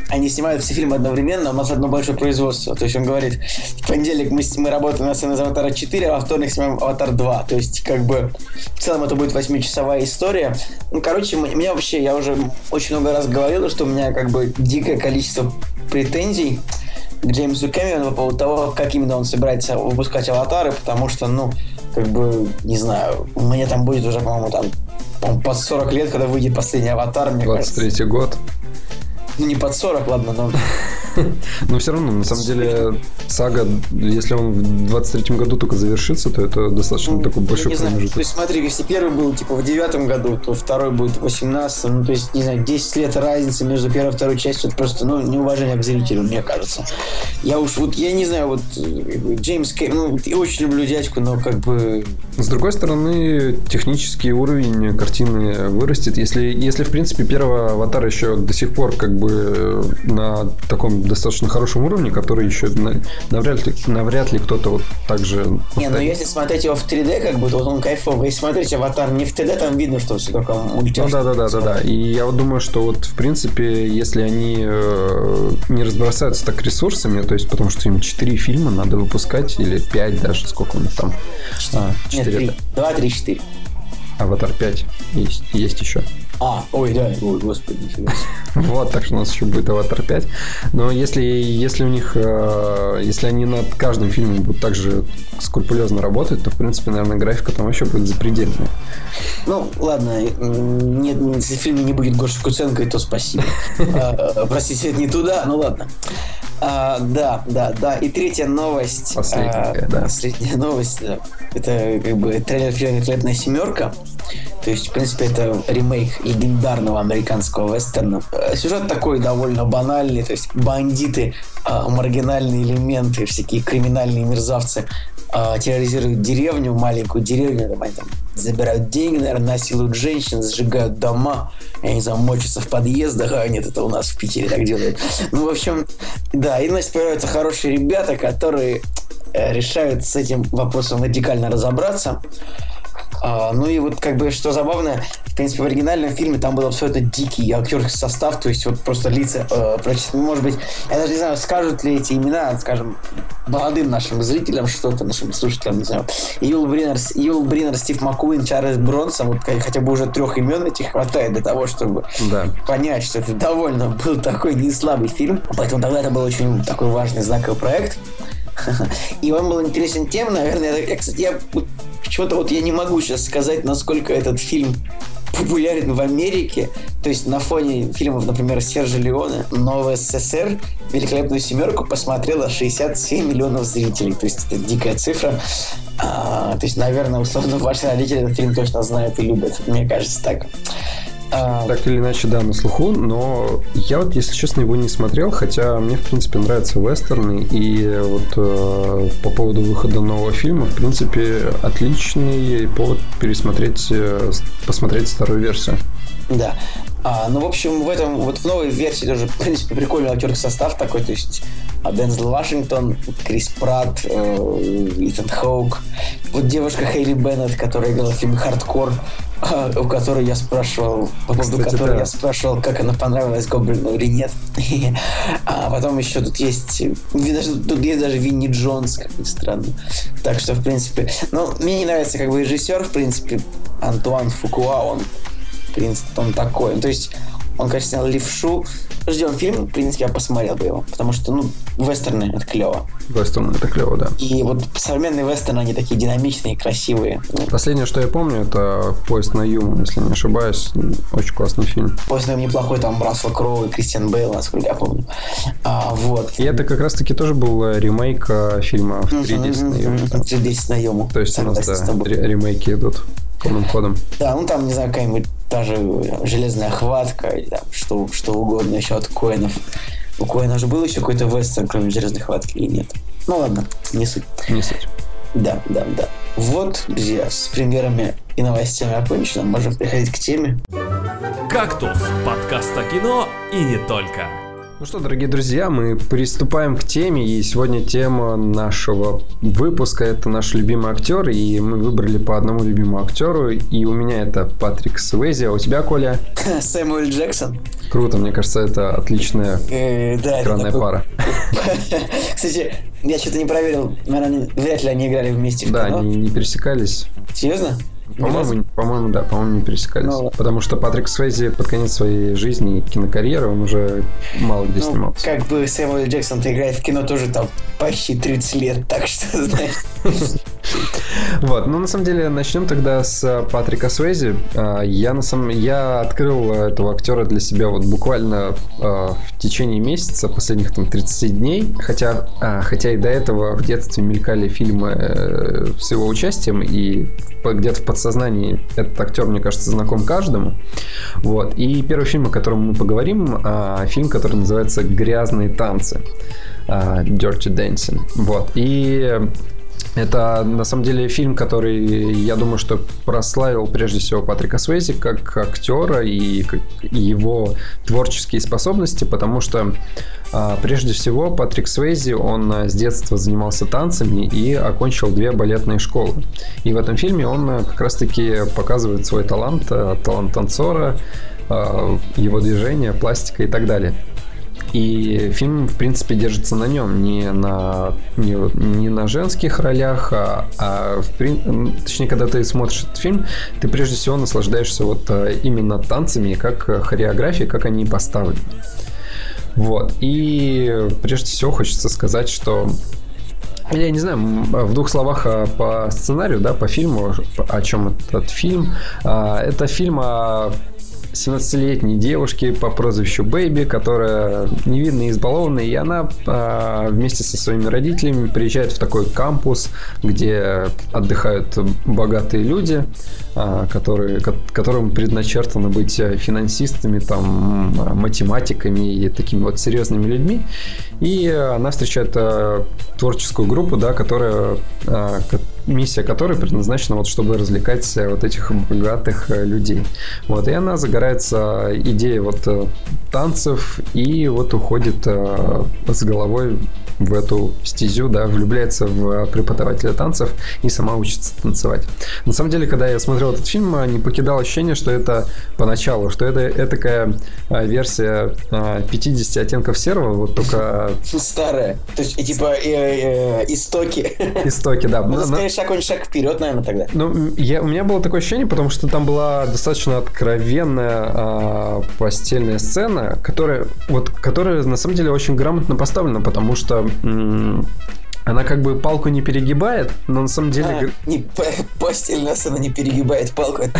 они снимают все фильмы одновременно, у нас одно большое производство. То есть он говорит, в понедельник мы, мы работаем на сцене «Аватара 4», а во вторник снимаем «Аватар 2». То есть, как бы, в целом это будет восьмичасовая история. Ну, короче, меня вообще, я уже очень много раз говорил, что у меня, как бы, дикое количество претензий к Джеймсу Кэмерону по поводу того, как именно он собирается выпускать «Аватары», потому что, ну, как бы, не знаю, мне там будет уже, по-моему, там, по-моему, под 40 лет, когда выйдет последний «Аватар», мне кажется. 23 год. Ну, не под 40, ладно, но... Но все равно, на самом деле, сага, если он в 23 году только завершится, то это достаточно Ну, такой большой знаю. То промежуток. есть смотри, если первый был типа в девятом году, то второй будет в 18 ну то есть, не знаю, 10 лет разницы между первой и второй частью, это просто, ну, неуважение к зрителю, мне кажется. Я уж, вот, я не знаю, вот, Джеймс Кэй, ну, я очень люблю дядьку, но как бы, С другой стороны, технический уровень картины вырастет. Если, если в принципе, первый аватар еще до сих пор как бы на таком достаточно хорошем уровне, который еще на- навряд ли, навряд ли кто-то вот так же не, ну если смотреть его в 3D, как бы, то вот он кайфовый. Если смотреть аватар не в 3D, там видно, что все только Ну мультяшно. да, да, да, да, да. И я вот думаю, что вот в принципе, если они э, не разбросаются так ресурсами, то есть потому что им 4 фильма надо выпускать, или 5 даже, сколько у них там. А, Нет, 4 3. 2, 3, 4. Аватар 5 есть, есть еще. А, ой, да, ой, господи, нифига. Вот, так что у нас еще будет Аватар 5. Но если, если у них, э, если они над каждым фильмом будут также скрупулезно работать, то, в принципе, наверное, графика там вообще будет запредельная. Ну, ладно, нет, если в фильме не будет Гоши Куценко, то спасибо. А, Простите, это не туда, ну ладно. А, Да, да, да. И третья новость. Последняя, а, да. Последняя новость. да. Это как бы трейлер фильма «Великолепная семерка». То есть, в принципе, это ремейк легендарного американского вестерна. Э, Сюжет такой довольно банальный, то есть бандиты, а, маргинальные элементы, всякие криминальные мерзавцы а, терроризируют деревню, маленькую деревню, там, они там забирают деньги, наверное, насилуют женщин, сжигают дома, я не знаю, мочатся в подъездах, а нет, это у нас в Питере так делают. Ну, в общем, да, и, значит, появляются хорошие ребята, которые э, решают с этим вопросом радикально разобраться. А, ну и вот как бы что забавно, в принципе, в оригинальном фильме там был абсолютно дикий актерский состав, то есть вот просто лица, э, прочит- может быть, я даже не знаю, скажут ли эти имена, скажем, молодым нашим зрителям что-то, нашим слушателям, не знаю. Юл Бринер, Юл Бринер, Стив Маккуин, Чарльз Бронсон, вот хотя бы уже трех имен этих хватает для того, чтобы Да. понять, что это довольно был такой не слабый фильм. Поэтому тогда это был очень такой важный знаковый проект. И он был интересен тем, наверное, я, кстати, я почему-то вот я не могу сейчас сказать, насколько этот фильм популярен в Америке. То есть на фоне фильмов, например, Сержа Леона, но в СССР «Великолепную семерку» посмотрело 67 миллионов зрителей. То есть это дикая цифра. А, то есть, наверное, условно, ваши родители этот фильм точно знают и любят. Мне кажется так. А... Так или иначе, да, на слуху, но я вот, если честно, его не смотрел, хотя мне, в принципе, нравятся вестерны, и вот э, по поводу выхода нового фильма, в принципе, отличный повод пересмотреть, э, посмотреть старую версию. Да. А, ну, в общем, в этом, вот в новой версии тоже, в принципе, прикольный актерский состав такой, то есть а, Дензел Вашингтон, Крис Пратт, э, Итан Хоук, вот девушка Хейли Беннет, которая играла в фильме «Хардкор», э, у которой я спрашивал, по поводу Кстати, которой да. я спрашивал, как она понравилась Гоблину или нет. а потом еще тут есть, даже, тут есть даже Винни Джонс, как ни странно. Так что, в принципе, ну, мне не нравится как бы режиссер, в принципе, Антуан Фукуа, он принципе, он такой. Ну, то есть он, конечно, снял левшу. Ждем фильм, в принципе, я посмотрел бы его. Потому что, ну, вестерны — это клево. Вестерны — это клево, да. И вот современные вестерны, они такие динамичные, красивые. Последнее, что я помню, это «Поезд на Юму», если не ошибаюсь. Очень классный фильм. «Поезд на Юму» неплохой, там Рассел Кроу и Кристиан Бейл, насколько я помню. А, вот. И это как раз-таки тоже был э, ремейк э, фильма в 310 на Юму. 310 на Юму. То есть у нас, да, ремейки идут полным ходом. Да, ну там, не знаю, какая-нибудь даже железная хватка, или там что, что угодно еще от коинов. У коина же был еще какой-то вестерн, кроме железной хватки, или нет? Ну ладно, не суть. Не суть. Да, да, да. Вот, друзья, с премьерами и новостями окончено. Можем переходить к теме. «Кактус» – подкаст о кино и не только. Ну что, дорогие друзья, мы приступаем к теме, и сегодня тема нашего выпуска – это наш любимый актер, и мы выбрали по одному любимому актеру, и у меня это Патрик Суэзи, а у тебя, Коля? Сэмюэль Джексон. Круто, мне кажется, это отличная э, экранная пара. Кстати, я что-то не проверил, наверное, вряд ли они играли вместе Да, они не пересекались. Серьезно? По-моему, по-моему, да, по-моему, не пересекались. Ну, Потому что Патрик Свейзи под конец своей жизни и кинокарьеры, он уже мало где ну, снимался. Как бы Сэмюэл Джексон играет в кино тоже там почти 30 лет, так что, знаешь... Вот, ну на самом деле начнем тогда с э, Патрика Суэзи. А, я на самом я открыл этого актера для себя вот буквально э, в течение месяца, последних там 30 дней, хотя, а, хотя и до этого в детстве мелькали фильмы э, с его участием, и где-то в подсознании этот актер, мне кажется, знаком каждому. Вот. И первый фильм, о котором мы поговорим, а, фильм, который называется «Грязные танцы». Dirty Dancing. Вот. И это, на самом деле, фильм, который, я думаю, что прославил прежде всего Патрика Свейзи как актера и как его творческие способности, потому что а, прежде всего Патрик Свейзи, он с детства занимался танцами и окончил две балетные школы. И в этом фильме он как раз-таки показывает свой талант, талант танцора, его движения, пластика и так далее. И фильм, в принципе, держится на нем, не на, не, не на женских ролях, а, а в, точнее, когда ты смотришь этот фильм, ты прежде всего наслаждаешься вот а, именно танцами, как хореографией, как они поставлены. Вот. И прежде всего хочется сказать, что я не знаю, в двух словах а, по сценарию, да, по фильму, о чем этот фильм. А, это фильм о 17-летней девушки по прозвищу Бэйби, которая невинная и избалованная, и она а, вместе со своими родителями приезжает в такой кампус, где отдыхают богатые люди, а, которые, которым предначертано быть финансистами, там, математиками и такими вот серьезными людьми. И она встречает а, творческую группу, да, которая, а, миссия которой предназначена вот, чтобы развлекать вот этих богатых э, людей. Вот, и она загорается идеей вот э, танцев и вот уходит э, с головой в эту стезю, да, влюбляется в преподавателя танцев и сама учится танцевать. На самом деле, когда я смотрел этот фильм, не покидало ощущение, что это поначалу, что это такая версия 50 оттенков серого, вот только... Старая. То есть, типа, э, э, истоки. Истоки, да. Ну, скорее, шаг, он шаг вперед, наверное, тогда. Ну, я, у меня было такое ощущение, потому что там была достаточно откровенная а, постельная сцена, которая, вот, которая на самом деле очень грамотно поставлена, потому что она как бы палку не перегибает, но на самом деле... А, не, постельная сцена не перегибает палку, это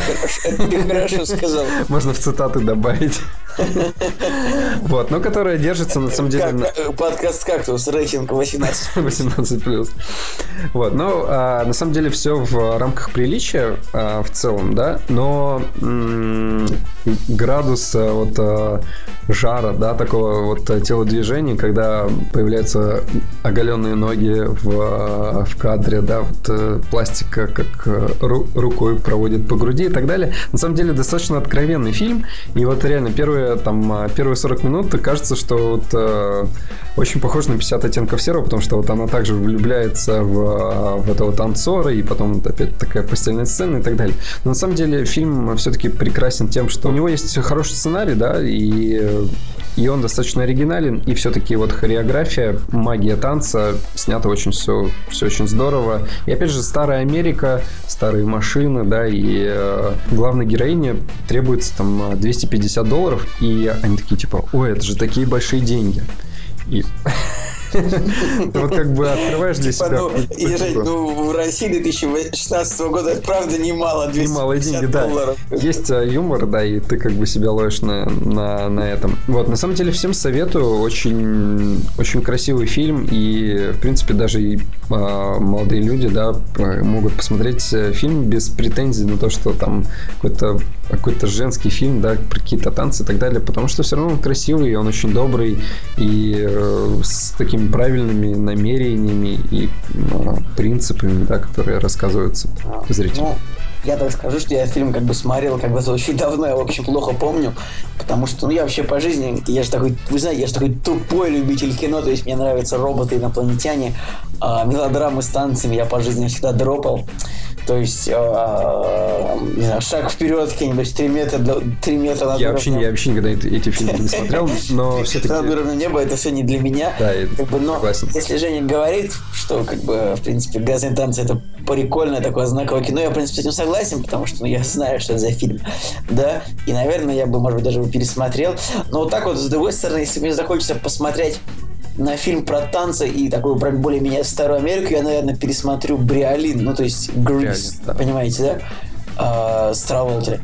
ты хорошо сказал. Можно в цитаты добавить. Вот, но которая держится на самом деле... Э, подкаст «Кактус», рейтинг 18. 18 плюс. Вот, но а, на самом деле все в рамках приличия а, в целом, да, но градус а, вот жара, да, такого вот телодвижения, когда появляются оголенные ноги в, в кадре, да, вот э, пластика как э, ру, рукой проводит по груди и так далее. На самом деле достаточно откровенный фильм, и вот реально первые там первые 40 минут кажется, что вот э, очень похож на 50 оттенков серого, потому что вот она также влюбляется в, в этого танцора, и потом вот опять такая постельная сцена и так далее. Но на самом деле фильм все-таки прекрасен тем, что у него есть хороший сценарий, да, и и он достаточно оригинален, и все-таки вот хореография, магия танца снято очень все, все очень здорово. И опять же, старая Америка, старые машины, да, и э, главной героине требуется там 250 долларов, и они такие типа, ой, это же такие большие деньги. И вот как бы открываешь для типа, себя. Ну, Ежать, ну, в России 2016 года это правда немало, Немалые деньги, да. Есть э, юмор, да, и ты как бы себя ловишь на, на, на этом. Вот, на самом деле, всем советую. Очень, очень красивый фильм, и, в принципе, даже и а, молодые люди, да, могут посмотреть э, фильм без претензий на то, что там какой-то какой-то женский фильм, да, про какие-то танцы и так далее, потому что все равно он красивый, он очень добрый, и э, с такими правильными намерениями и ну, принципами, да, которые рассказываются зрителям. Ну, я так скажу, что я фильм как бы смотрел как бы очень давно, я, в общем, плохо помню, потому что, ну, я вообще по жизни, я же такой, вы знаете, я же такой тупой любитель кино, то есть мне нравятся роботы, инопланетяне, а мелодрамы с танцами я по жизни всегда дропал. То есть, э, не знаю, шаг вперед, какие-нибудь 3 метра, 3 метра над я вообще, я вообще никогда эти, эти фильмы не смотрел, но все-таки... Над уровнем неба это все не для меня. Да, как бы, но согласен. если Женя говорит, что, как бы, в принципе, «Грязные танцы» это прикольное такое знаковое кино, я, в принципе, с этим согласен, потому что ну, я знаю, что это за фильм, да, и, наверное, я бы, может быть, даже его пересмотрел. Но вот так вот, с другой стороны, если мне захочется посмотреть на фильм про танцы и такую про более-менее старую Америку я, наверное, пересмотрю Бриолин, ну, то есть Грис, понимаете, да? А, с Траволтери.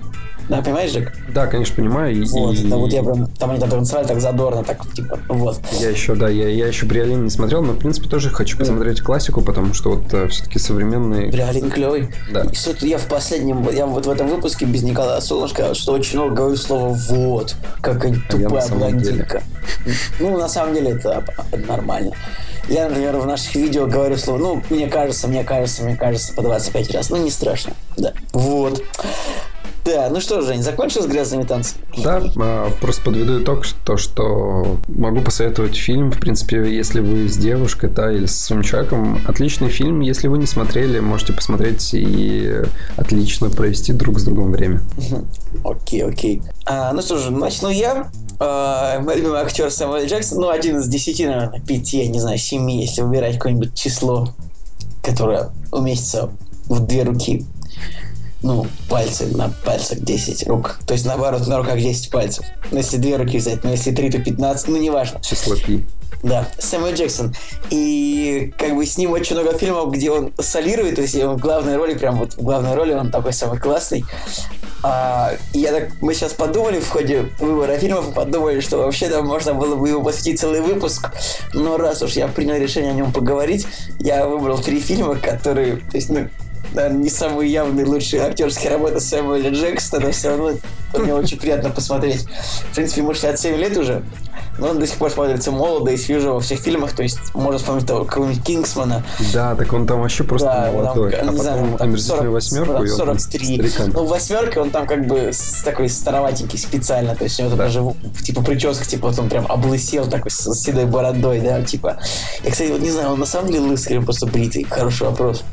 Да, понимаешь, Джек? Да, конечно, понимаю. Вот, и... это вот я прям, там они там танцевали так задорно, так, типа, вот. Я еще, да, я, я еще Бриолин не смотрел, но, в принципе, тоже хочу посмотреть mm. классику, потому что вот э, все-таки современный... Бриолин клевый. Да. И что я в последнем, я вот в этом выпуске без Николая Солнышко, что очень много говорю слово «вот», как они а тупая блондинка. Ну, на самом деле, это нормально. Я, например, в наших видео говорю слово, ну, мне кажется, мне кажется, мне кажется, по 25 раз. Ну, не страшно. Да. Вот. Да, ну что, Жень, закончил с грязными танцами? Да, а, просто подведу итог, то, что могу посоветовать фильм, в принципе, если вы с девушкой, да, или с своим человеком. Отличный фильм, если вы не смотрели, можете посмотреть и отлично провести друг с другом время. Окей, окей. А, ну что же, начну я. Uh, мой любимый актер Сэмюэл Джексон, ну, один из десяти, наверное, пяти, я не знаю, семи, если выбирать какое-нибудь число, которое уместится в две руки ну, пальцы на пальцах 10 рук. То есть, наоборот, на руках 10 пальцев. Ну, если две руки взять, но если три, то 15, ну, неважно. Число пи. Да, Сэмюэл Джексон. И как бы с ним очень много фильмов, где он солирует, то есть он в главной роли, прям вот в главной роли он такой самый классный. А, и я так, мы сейчас подумали в ходе выбора фильмов, подумали, что вообще там можно было бы его посвятить целый выпуск. Но раз уж я принял решение о нем поговорить, я выбрал три фильма, которые, то есть, ну, наверное, не самые явные лучшие актерские работы Сэмюэля Джексона, но все равно мне очень приятно посмотреть. В принципе, ему 67 лет уже, но он до сих пор смотрится молодо и свежо во всех фильмах, то есть можно вспомнить того какого-нибудь Кингсмана. Да, так он там вообще просто да, молодой, там, а не потом знаю, омерзительную восьмерку, там, 43. Ну, в восьмерке он там как бы такой староватенький специально, то есть у него да. даже типа прическа, типа вот он прям облысел такой с седой бородой, да, типа. Я, кстати, вот не знаю, он на самом деле лысый или просто бритый? Хороший вопрос.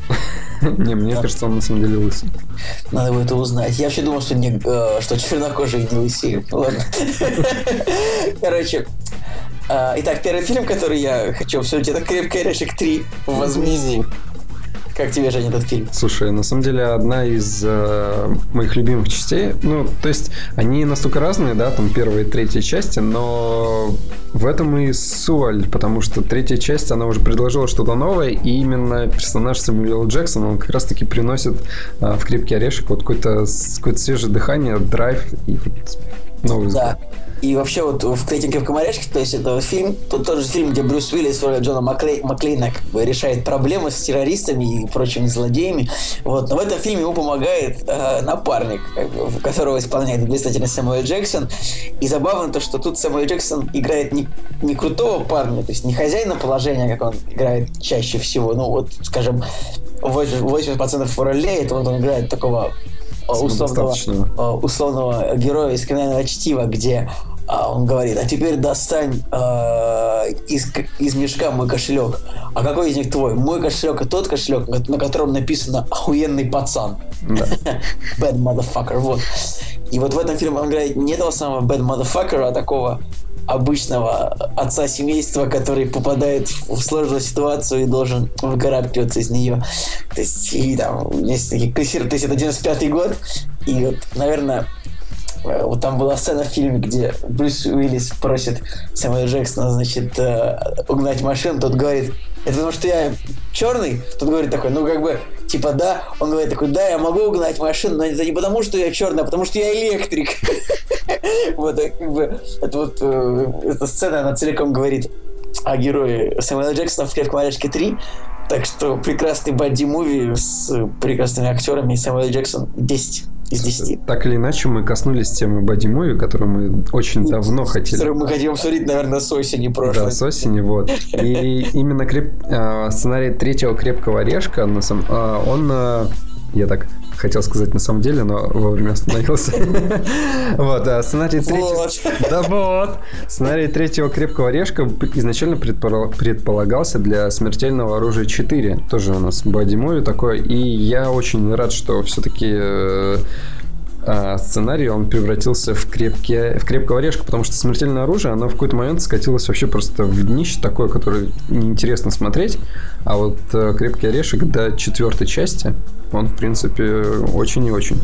Не, мне кажется, он на самом деле лысый. Надо бы это узнать. Я вообще думал, что, не, э, что чернокожие не лысеют. Ладно. Короче, э, Итак, первый фильм, который я хочу обсудить, это «Крепкий орешек 3. Возмездие». Как тебе, Женя, этот фильм? Слушай, на самом деле одна из э, моих любимых частей. Ну, то есть они настолько разные, да, там первая и третья части, но в этом и соль, потому что третья часть, она уже предложила что-то новое, и именно персонаж Сэмюэл Джексон, он как раз-таки приносит э, в «Крепкий орешек» вот какое-то какое свежее дыхание, драйв и вот новый взгляд. Да. И вообще вот в «Третьем крепком орешке», то есть это фильм, тот, тот же фильм, где Брюс Уиллис в роли Джона Маклей, Маклейна как бы решает проблемы с террористами и прочими злодеями. Вот. Но в этом фильме ему помогает э, напарник, как бы, которого исполняет блистательный Сэмюэл Джексон. И забавно то, что тут Сэмюэл Джексон играет не, не крутого парня, то есть не хозяина положения, как он играет чаще всего. Ну вот, скажем, 80% ролей, это вот он играет такого условного, условного героя из криминального чтива, где а он говорит, а теперь достань э, из, из мешка мой кошелек. А какой из них твой? Мой кошелек и тот кошелек, на котором написано охуенный пацан. Да. Bad motherfucker, вот. И вот в этом фильме он играет не того самого bad motherfucker, а такого обычного отца семейства, который попадает в сложную ситуацию и должен выкарабкиваться из нее. То есть, и там, есть такие то есть это 95-й год, и вот, наверное, вот там была сцена в фильме, где Брюс Уиллис просит Сэмюэла Джексона, значит, э, угнать машину, тот говорит, это потому что я черный? Тот говорит такой, ну как бы, типа, да. Он говорит такой, да, я могу угнать машину, но это не потому, что я черный, а потому что я электрик. Вот, как бы, это вот, э, эта сцена, она целиком говорит о герое Сэмюэла Джексона в «Крепком орешке 3», так что прекрасный бадди-муви с прекрасными актерами Сэмюэл Джексон 10 из 10. Так или иначе, мы коснулись темы Бади Муви, которую мы очень давно хотели. Которую мы хотим обсудить, наверное, с осени прошлой. Да, с осени, вот. И именно креп... А, сценарий третьего крепкого орешка, а, он, я так хотел сказать на самом деле, но вовремя остановился. Вот, а сценарий третьего... Да вот! Сценарий третьего крепкого орешка изначально предполагался для смертельного оружия 4. Тоже у нас боди муви такой. И я очень рад, что все-таки э, а сценарий он превратился в, крепкие, в крепкого орешка, потому что смертельное оружие, оно в какой-то момент скатилось вообще просто в днище такое, которое неинтересно смотреть. А вот э, крепкий орешек до четвертой части, он, в принципе, очень и очень.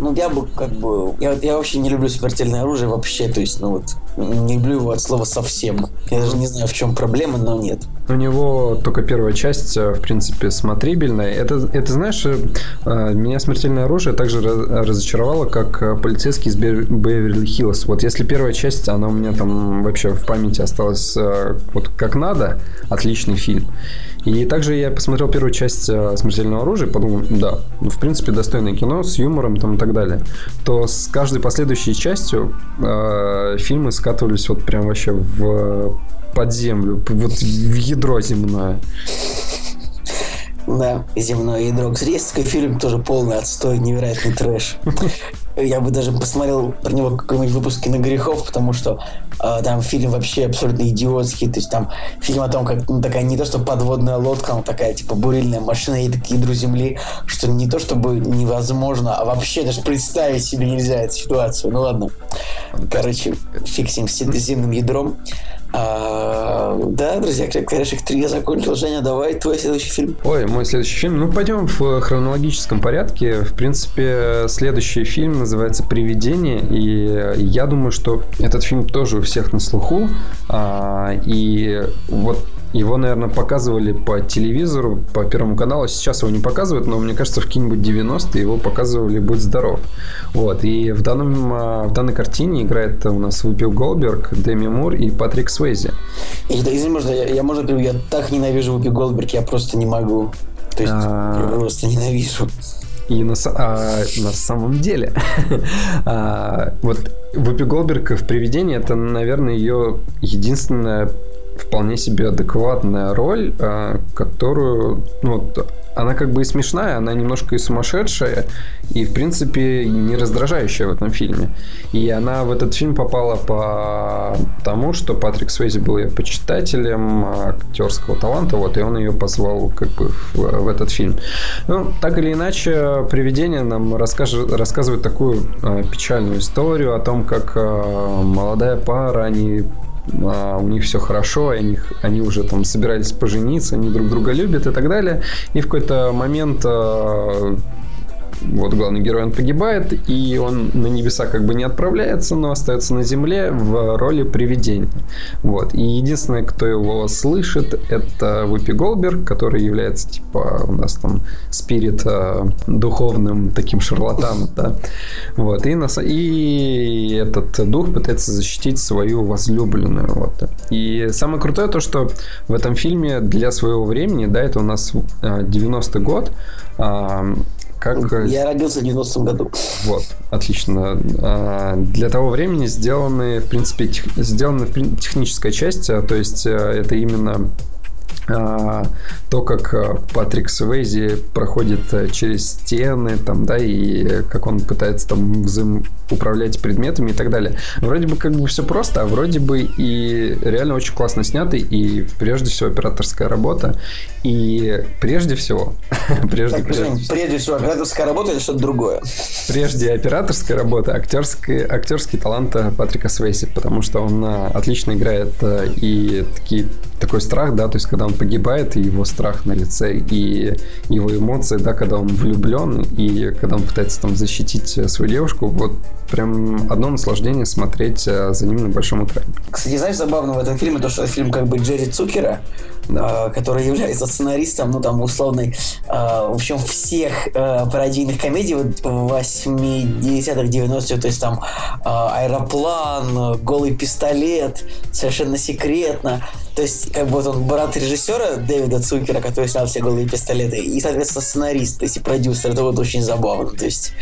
Ну, я бы как бы... Я, я вообще не люблю смертельное оружие вообще, то есть, ну вот, не люблю его от слова совсем. Я даже не знаю, в чем проблема, но нет. У него только первая часть, э, в принципе, смотрибельная. Это, это знаешь, э, э, меня смертельное оружие также разочаровало, как полицейский из Беверли-Хиллз. Вот если первая часть, она у меня там вообще в памяти осталась вот как надо, отличный фильм. И также я посмотрел первую часть «Смертельного оружия», подумал, да, ну, в принципе, достойное кино с юмором там, и так далее. То с каждой последующей частью э, фильмы скатывались вот прям вообще в под землю, вот в ядро земное. Да, земное ядро. Кстати, фильм тоже полный отстой, невероятный трэш. Я бы даже посмотрел про него какой-нибудь выпуск грехов, потому что э, там фильм вообще абсолютно идиотский. То есть там фильм о том, как ну, такая не то, что подводная лодка, но такая типа бурильная машина и такие ядро земли, что не то чтобы невозможно, а вообще даже представить себе нельзя эту ситуацию. Ну ладно. Короче, фиксим с земным ядром. А, да, друзья, «Крепкий орешек 3» я закончил. Женя, давай твой следующий фильм. Ой, мой следующий фильм. Ну, пойдем в хронологическом порядке. В принципе, следующий фильм называется «Привидение». И я думаю, что этот фильм тоже у всех на слуху. А, и вот его, наверное, показывали по телевизору, по Первому каналу. Сейчас его не показывают, но мне кажется, в какие-нибудь 90-е его показывали «Будь здоров». Вот. И в, данном, а, в данной картине играет у нас Вупил Голберг, Дэми Мур и Патрик Свейзи. Извини, можно, я, я, может, я так ненавижу Вупи Голдберг, я просто не могу. То есть, а... просто ненавижу. И на, а, на самом деле, а, вот Вупи Голберг в «Привидении» это, наверное, ее единственная вполне себе адекватная роль, а, которую, ну, она как бы и смешная, она немножко и сумасшедшая, и, в принципе, не раздражающая в этом фильме. И она в этот фильм попала по тому, что Патрик Свейзи был ее почитателем актерского таланта, вот, и он ее позвал как бы в, в этот фильм. Ну, так или иначе, «Привидение» нам расскажет, рассказывает такую э, печальную историю о том, как э, молодая пара, они а, у них все хорошо, они, они уже там собирались пожениться, они друг друга любят и так далее. И в какой-то момент а, вот главный герой, он погибает, и он на небеса как бы не отправляется, но остается на земле в роли привидения. Вот. И единственное, кто его слышит, это Вупи Голберг, который является, типа, у нас там спирит э, духовным таким шарлатаном, да. Вот. И, нас... и этот дух пытается защитить свою возлюбленную. Вот. И самое крутое то, что в этом фильме для своего времени, да, это у нас 90-й э, год, как... Я родился в 90-м году. Вот, отлично. А, для того времени сделаны, в принципе, тех... сделана техническая часть, а, то есть э, это именно а, то, как а, Патрик Свейзи проходит э, через стены, там, да, и как он пытается там взаим управлять предметами и так далее. Вроде бы как бы все просто, а вроде бы и реально очень классно снято, и прежде всего операторская работа, и прежде всего... прежде, так, прежде, прежде всего операторская работа или что-то другое? Прежде операторская работа, актерский, актерский талант Патрика Свейси, потому что он а, отлично играет и такие такой страх, да, то есть когда он погибает, и его страх на лице, и его эмоции, да, когда он влюблен, и когда он пытается там защитить э, свою девушку, вот прям одно наслаждение смотреть э, за ним на большом экране. Кстати, знаешь, забавно в этом фильме то, что фильм как бы Джерри Цукера, да. э, который является сценаристом, ну там условной, в общем, всех пародийных комедий вот, 80-х, 90-х, то есть там Аэроплан, Голый пистолет, Совершенно секретно, то есть, как бы вот он брат режиссера Дэвида Цукера, который снял все голые пистолеты, и, соответственно, сценарист, то есть и продюсер. Это вот очень забавно. То есть,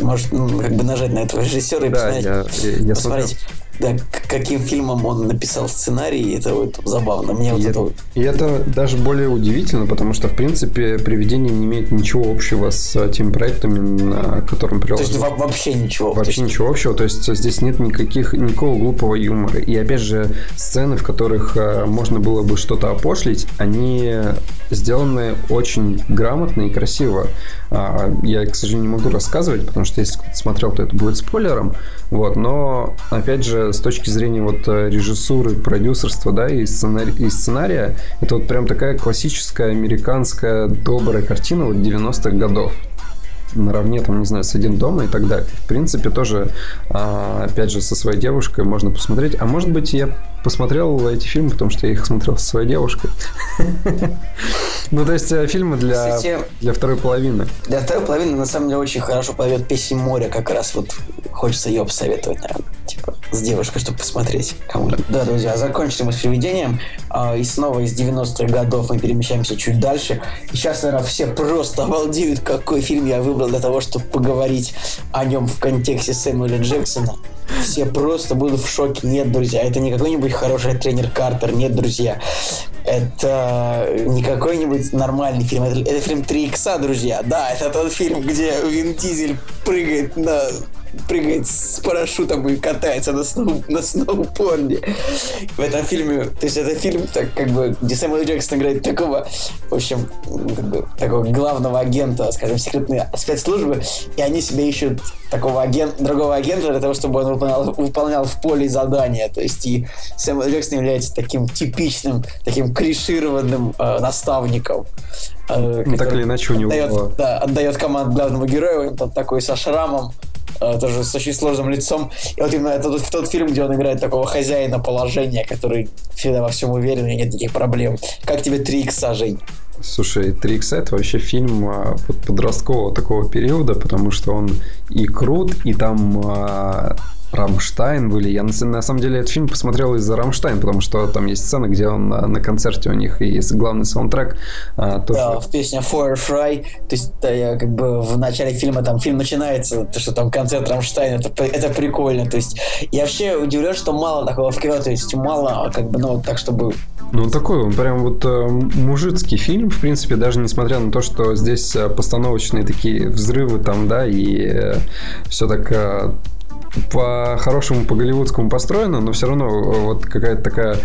может, ну, как бы нажать на этого режиссера и да, посмотреть, я, я, я посмотреть да, каким фильмом он написал сценарий, это вот забавно. Мне и, вот это... и это даже более удивительно, потому что, в принципе, «Привидение» не имеет ничего общего с теми проектами, на котором приложил. То есть вообще ничего. Вообще есть... ничего общего, то есть здесь нет никаких, никакого глупого юмора. И опять же, сцены, в которых э, можно было бы что-то опошлить, они сделаны очень грамотно и красиво. А, я, к сожалению, не могу рассказывать, потому что если кто-то смотрел, то это будет спойлером. Вот, но, опять же, с точки зрения вот э, режиссуры, продюсерства, да, и, сценария, и сценария, это вот прям такая классическая американская добрая картина вот 90-х годов наравне, там, не знаю, с «Один дома» и так далее. В принципе, тоже, а, опять же, со своей девушкой можно посмотреть. А может быть, я посмотрел эти фильмы, потому что я их смотрел со своей девушкой. Ну, то есть, э, фильмы для, для второй половины. Для второй половины, на самом деле, очень хорошо пойдет «Песнь моря», как раз вот хочется ее посоветовать, наверное, типа, с девушкой, чтобы посмотреть кому Да, друзья, закончили мы с «Привидением», а, и снова из 90-х годов мы перемещаемся чуть дальше. И сейчас, наверное, все просто обалдеют, какой фильм я выбрал для того, чтобы поговорить о нем в контексте Сэмюэля Джексона. Все просто будут в шоке. Нет, друзья, это не какой-нибудь хороший тренер Картер. Нет, друзья. Это не какой-нибудь нормальный фильм. Это, это фильм 3 икса, друзья. Да, это тот фильм, где Вин Дизель прыгает на прыгает с парашютом и катается на, сноу, на сноуборде. В этом фильме, то есть это фильм, так как бы, где Сэмюэл Джексон играет такого, в общем, как бы, такого главного агента, скажем, секретной спецслужбы, и они себе ищут такого агента, другого агента для того, чтобы он выполнял, выполнял в поле задания. То есть и Сэмюэл Джексон является таким типичным, таким клишированным э, наставником. Э, ну, так или иначе у него... Отдает, да, отдает команду главному герою, он такой со шрамом, тоже с очень сложным лицом. И вот именно это тот, фильм, где он играет такого хозяина положения, который всегда во всем уверен, и нет никаких проблем. Как тебе три икса, Жень? Слушай, 3 икса это вообще фильм а, подросткового такого периода, потому что он и крут, и там а, Рамштайн были. Я на, на самом деле этот фильм посмотрел из-за Рамштайн, потому что там есть сцена, где он на, на концерте у них и есть главный саундтрек. А, тоже... Да, в песне Feuer frei. То есть да, я, как бы в начале фильма там фильм начинается, то что там концерт Рамштайн, это, это прикольно. То есть я вообще удивлен, что мало такого в кино, то есть мало как бы, ну, так чтобы ну, он такой, он прям вот э, мужицкий фильм, в принципе, даже несмотря на то, что здесь э, постановочные такие взрывы там, да, и э, все так э, по-хорошему, по-голливудскому построено, но все равно э, вот какая-то такая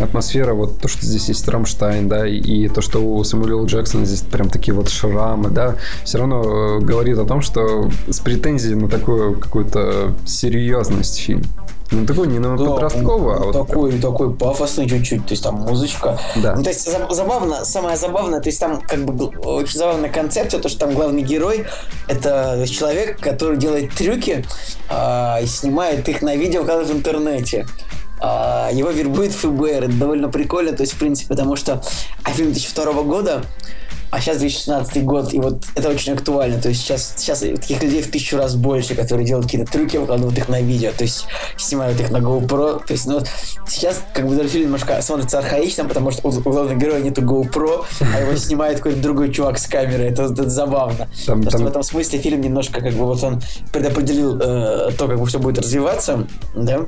атмосфера, вот то, что здесь есть Рамштайн, да, и то, что у Самуэля Джексона здесь прям такие вот шрамы, да, все равно э, говорит о том, что с претензией на такую какую-то серьезность фильм. Ну, такой не на Да, подростковый, а он вот... такой, такой пафосный чуть-чуть, то есть там музычка. Да. Ну, то есть за- забавно, самое забавное, то есть там как бы очень забавная концепция, то, что там главный герой это человек, который делает трюки а, и снимает их на видео, выкладывает в интернете. А, его вербует ФБР, это довольно прикольно, то есть, в принципе, потому что а фильм 2002 года, а сейчас 2016 год, и вот это очень актуально. То есть сейчас, сейчас таких людей в тысячу раз больше, которые делают какие-то трюки, выкладывают их на видео, то есть снимают их на GoPro. То есть, ну, сейчас как бы даже фильм немножко смотрится архаично, потому что у, у главного героя нету GoPro, а его снимает какой-то другой чувак с камерой. Это, это забавно. Там- Потому что там- в этом смысле фильм немножко как бы вот он предопределил э, то, как бы все будет развиваться, да,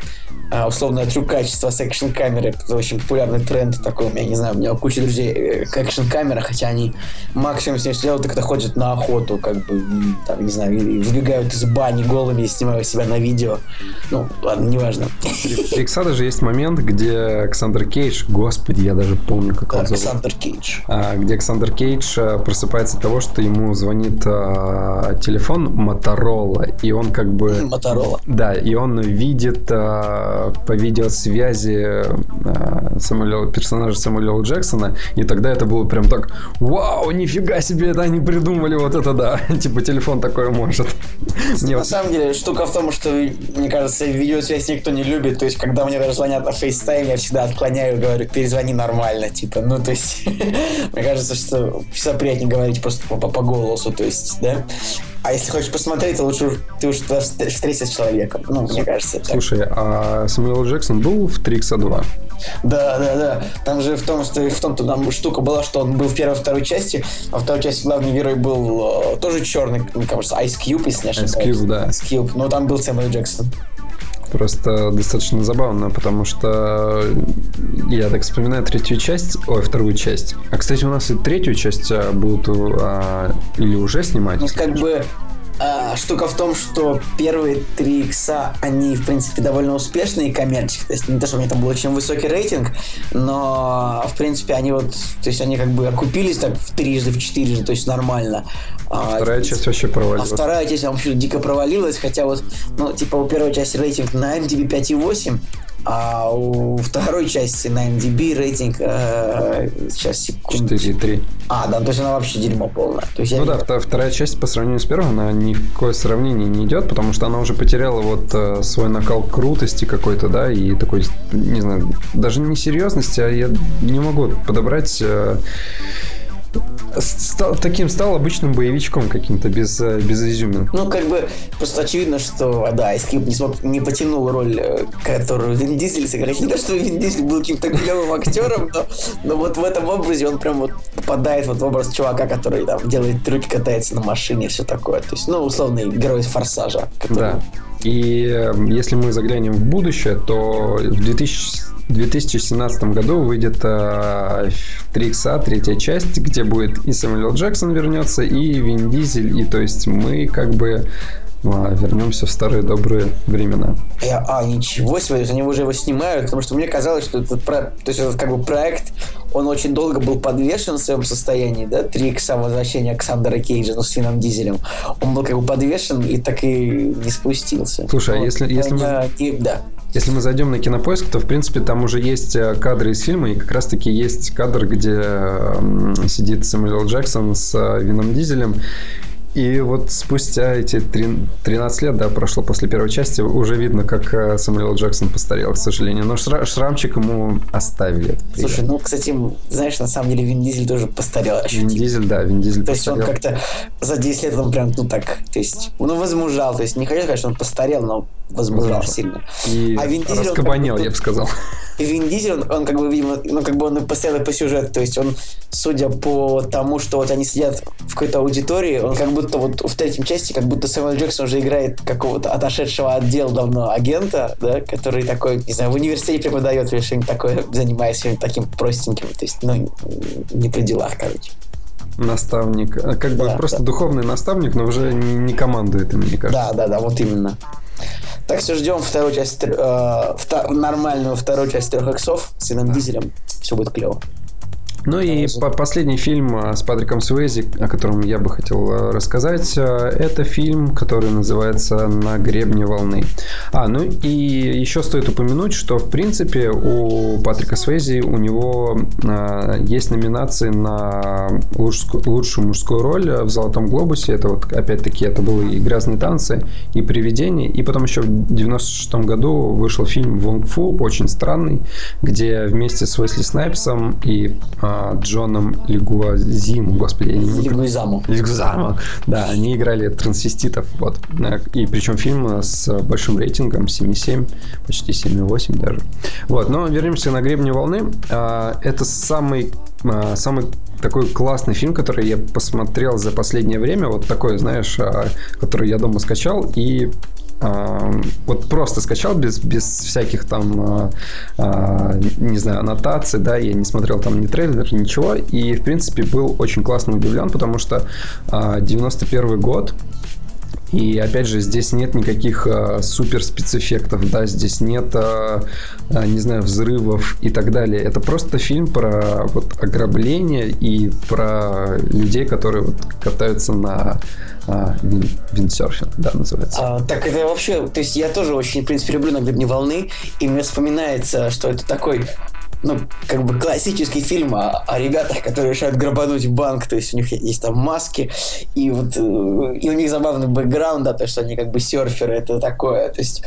а, условное трюк-качество с экшн-камеры. Это очень популярный тренд такой. Меня, не знаю, у меня куча друзей э, к экшн-камера, хотя они максимум с ней что делают, так это ходят на охоту, как бы, там, не знаю, выбегают из бани голыми и снимают себя на видео. Ну, ладно, неважно. В Икса даже есть момент, где Александр Кейдж, господи, я даже помню, как зовут. Александр Кейдж. А, где Александр Кейдж а, просыпается от того, что ему звонит а, телефон Моторола, и он как бы... Моторола. Да, и он видит а, по видеосвязи Самуэля- персонажа Самуэля. Джексона, и тогда это было прям так, вау, нифига себе, это они придумали, вот это да, типа телефон такое может. На самом деле, штука в том, что, мне кажется, видеосвязь никто не любит. То есть, когда мне даже звонят на FaceTime, я всегда отклоняю и говорю, перезвони нормально. Типа, ну, то есть, мне кажется, что всегда приятнее говорить просто по, по голосу, то есть, да. А если хочешь посмотреть, то лучше ты уж встретишься с человеком. Ну, мне кажется, так. Слушай, а Самуэл Л. Джексон был в 3 2? Да, да, да. Там же в том, что в том-то там штука была, что он был в первой и второй части, а во второй части главный герой был э, тоже черный, мне кажется, Ice Cube, если не ошибаюсь. Cube, да. Ice Cube, но там был Сэмюэл Джексон. Просто достаточно забавно, потому что я так вспоминаю третью часть, ой, вторую часть. А, кстати, у нас и третью часть а, будут а, или уже снимать. Ну, как бы а, штука в том, что первые три икса, они, в принципе, довольно успешные коммерческие. То есть не то, что у них там был очень высокий рейтинг, но, в принципе, они вот, то есть они как бы окупились так в трижды, в четырежды, то есть нормально. А, Вторая часть вообще а провалилась. вторая часть, вообще дико провалилась, хотя вот, ну, типа, у первой части рейтинг на MDB 5,8, а у второй части на MDB рейтинг, э, сейчас, секунду. 4,3. А, да, то есть она вообще дерьмо полное. То есть Ну да, вта- вторая часть по сравнению с первой, она ни в какое сравнение не идет, потому что она уже потеряла вот э, свой накал крутости какой-то, да, и такой, не знаю, даже не серьезности, а я не могу подобрать... э, стал- таким стал обычным боевичком каким-то, без, э, без изюминок. Ну, как бы, просто очевидно, что, да, Cube не, смог, не потянул роль, э, которую Вин Дизель сыграть. Не то, что Вин Дизель был каким-то клевым актером, но, но вот в этом образе он прям вот попадает вот в образ чувака, который там делает трюки, катается на машине, все такое. То есть, ну, условный герой Форсажа. который- Да. И э, если мы заглянем в будущее, то в 2000 2017 году выйдет э, 3X, третья часть, где будет и Сэмюэл. Джексон вернется, и Вин Дизель, и то есть мы как бы а, вернемся в старые добрые времена. Я, а, ничего себе, они уже его снимают, потому что мне казалось, что этот, про- то есть этот как бы проект, он очень долго был подвешен в своем состоянии, да, 3 икса возвращения Александра Кейджа, ну, с Финном Дизелем. Он был как бы подвешен и так и не спустился. Слушай, а если- если мы- да. Если мы зайдем на кинопоиск, то, в принципе, там уже есть э, кадры из фильма, и как раз-таки есть кадр, где м, сидит Сэмюэл. Джексон с э, Вином Дизелем. И вот спустя эти три- 13 лет, да, прошло после первой части, уже видно, как э, Сэмюэл Л. Джексон постарел, к сожалению. Но шра- шрамчик ему оставили. Это Слушай, ну, кстати, знаешь, на самом деле Вин Дизель тоже постарел Вин ощутимо. Дизель, да, Вин Дизель То есть он постарел. как-то за 10 лет он прям, ну так, то есть, ну, возмужал. То есть не хочу сказать, что он постарел, но возмужал Возмужал. сильно. И А Вин Дизель, он раскабанел, как бы я бы сказал. И Вин Дизель, он, он как бы, видимо, ну, как бы он и постоянно по сюжету, то есть он, судя по тому, что вот они сидят в какой-то аудитории, он как будто вот в третьем части, как будто Сэмюэл Джексон уже играет какого-то отошедшего отдела давно агента, да, который такой, не знаю, в университете преподает или что-нибудь такое, чем-нибудь таким простеньким, то есть, ну, не при делах, короче. Наставник. Э, Как бы Да, просто да. духовный наставник, но уже не, командует мне кажется. Да, да, да, вот именно. Так что ждем вторую часть, э, вта- нормальную вторую часть трех иксов с Вином Дизелем. Все будет клево. Ну и по последний фильм а, с Патриком Суэзи, о котором я бы хотел а, рассказать, а, это фильм, который называется «На гребне волны». А, ну и еще стоит упомянуть, что в принципе у Патрика Суэзи у него есть номинации на лучшую, лучшую мужскую роль в «Золотом глобусе». Это вот, опять-таки, это были и «Грязные танцы», и «Привидение». И потом еще в 96 году вышел фильм «Вонг Фу», очень странный, где вместе с Уэсли Снайпсом и Джоном Лигуазиму, господи, я не Лигуизаму. Лигуизаму, да, они играли трансвеститов, вот. И причем фильм с большим рейтингом 7,7, почти 7,8 даже. Вот, но вернемся на гребне волны. А, это самый, а, самый такой классный фильм, который я посмотрел за последнее время. Вот такой, знаешь, а, который я дома скачал и вот просто скачал без, без всяких там, а, а, не знаю, аннотаций, да, я не смотрел там ни трейлер, ничего, и, в принципе, был очень классно удивлен, потому что 91 а, год, и опять же, здесь нет никаких э, супер спецэффектов, да, здесь нет, э, э, не знаю, взрывов и так далее. Это просто фильм про вот ограбление и про людей, которые вот катаются на э, вин, виндсерфинг, да, называется. А, так это вообще, то есть я тоже очень, в принципе, люблю на гребне волны, и мне вспоминается, что это такой ну, как бы классический фильм о, о ребятах, которые решают грабануть банк, то есть у них есть там маски, и вот и у них забавный бэкграунд, да, то, что они как бы серферы, это такое, то есть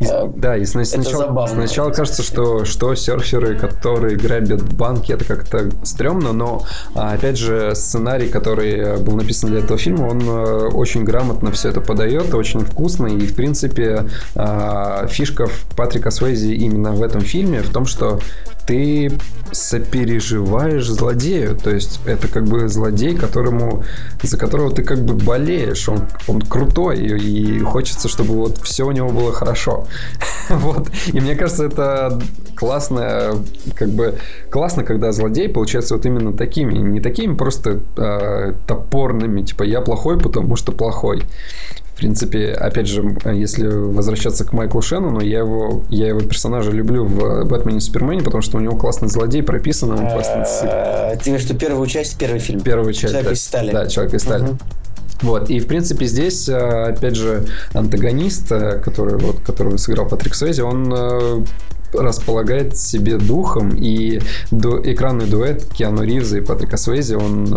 Э, да, и сначала, сначала кажется, что, что серферы, которые грабят банки, это как-то стрёмно, но, а, опять же, сценарий, который был написан для этого фильма, он э, очень грамотно все это подает, очень вкусно, и, в принципе, а, фишка Патрика Свейзи именно в этом фильме в том, что ты сопереживаешь злодею. То есть это как бы злодей, которому, за которого ты как бы болеешь. Он, он крутой, и, и хочется, чтобы вот все у него было хорошо. Вот. И мне кажется, это классно, как бы классно, когда злодеи получаются вот именно такими, не такими просто э, топорными, типа я плохой, потому что плохой. В принципе, опять же, если возвращаться к Майклу Шеннону, я его, я его персонажа люблю в «Бэтмене и Супермене», потому что у него классный злодей прописан, он классный э, Ты имеешь в виду первую часть, первый фильм? Первую часть, Человек из стали. Да, Человек из стали. Вот, и в принципе здесь, э, опять же, антагонист, э, который, вот, которого сыграл Патрик Суэзи, он располагает себе духом, и ду- экранный дуэт Киану Ривза и Патрика Суэзи, он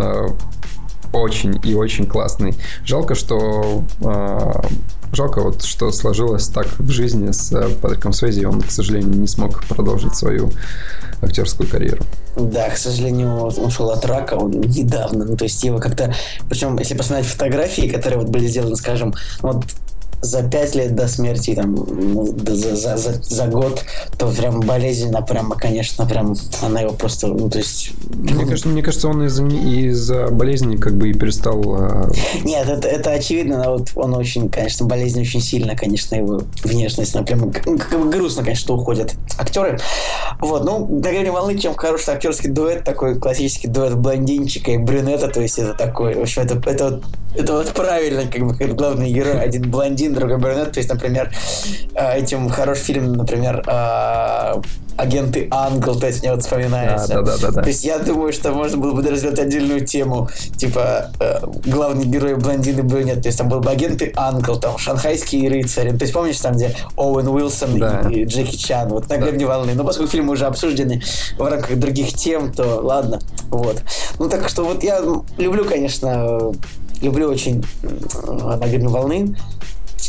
очень и очень классный. Жалко, что э, жалко вот, что сложилось так в жизни с э, Патриком Свейзи, он, к сожалению, не смог продолжить свою актерскую карьеру. Да, к сожалению, он ушел от рака, он недавно, ну, то есть его как-то, причем, если посмотреть фотографии, которые вот были сделаны, скажем, вот за пять лет до смерти, там, ну, за, за, за, за год, то прям болезненно, прямо, конечно, прям она его просто, ну, то есть... Мне, кажется, мне кажется, он из-за из болезни как бы и перестал... А, Нет, это, это очевидно, но вот он очень, конечно, болезнь очень сильно, конечно, его внешность, она прям как бы грустно, конечно, что уходят актеры. Вот, ну, гребне волны, чем хороший актерский дуэт, такой классический дуэт блондинчика и брюнета, то есть это такой, в общем, это, это, вот, это вот правильно, как бы, как главный герой, один блондин, один, другой брюнет. То есть, например, э, этим хороший фильм, например, э, агенты Англ, то есть мне вот вспоминается. Да, да, да, да, То есть я думаю, что можно было бы развивать отдельную тему, типа э, главный герой блондин и брюнет. То есть там был бы агенты Англ, там шанхайские рыцари. То есть помнишь там, где Оуэн Уилсон да. и, и Джеки Чан, вот на гребне да. волны. Но поскольку фильмы уже обсуждены в рамках других тем, то ладно. Вот. Ну так что вот я люблю, конечно, люблю очень на гребне волны.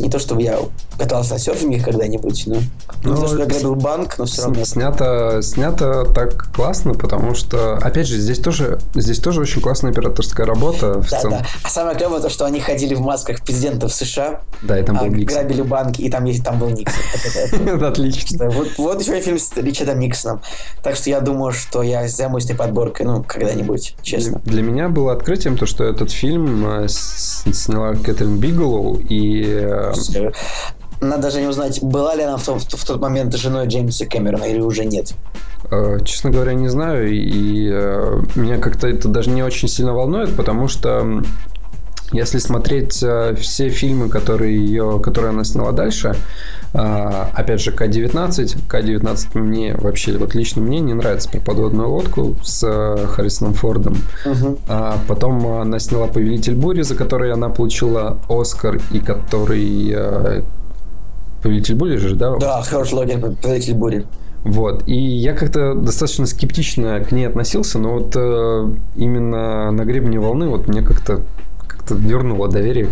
Не то, чтобы я катался на серфинге когда-нибудь, но... Ну, не то, что я грабил банк, но все равно... Снято, снято так классно, потому что, опять же, здесь тоже, здесь тоже очень классная операторская работа. В да, целом. да. А самое клевое то, что они ходили в масках президентов США. Да, и там был а, Никсон. Грабили банки, и там, там был Никсон. Отлично. Вот еще фильм с Ричардом Никсоном. Так что я думаю, что я займусь этой подборкой, ну, когда-нибудь, честно. Для меня было открытием то, что этот фильм э, сняла Кэтрин Бигелоу, и э, надо даже не узнать, была ли она в, тот, в тот момент женой Джеймса Кэмерона или уже нет. Э, честно говоря, не знаю. И э, меня как-то это даже не очень сильно волнует, потому что если смотреть э, все фильмы, которые, ее, которые она сняла дальше, А, опять же, К-19. К-19 мне вообще, вот лично мне не нравится про подводную лодку с э, Харрисоном Фордом. Угу. А потом она сняла «Повелитель бури», за который она получила Оскар, и который... Э, «Повелитель бури» же, да? Да, хороший логин «Повелитель бури». Вот. И я как-то достаточно скептично к ней относился, но вот э, именно на гребне волны вот мне как-то как-то дернуло доверие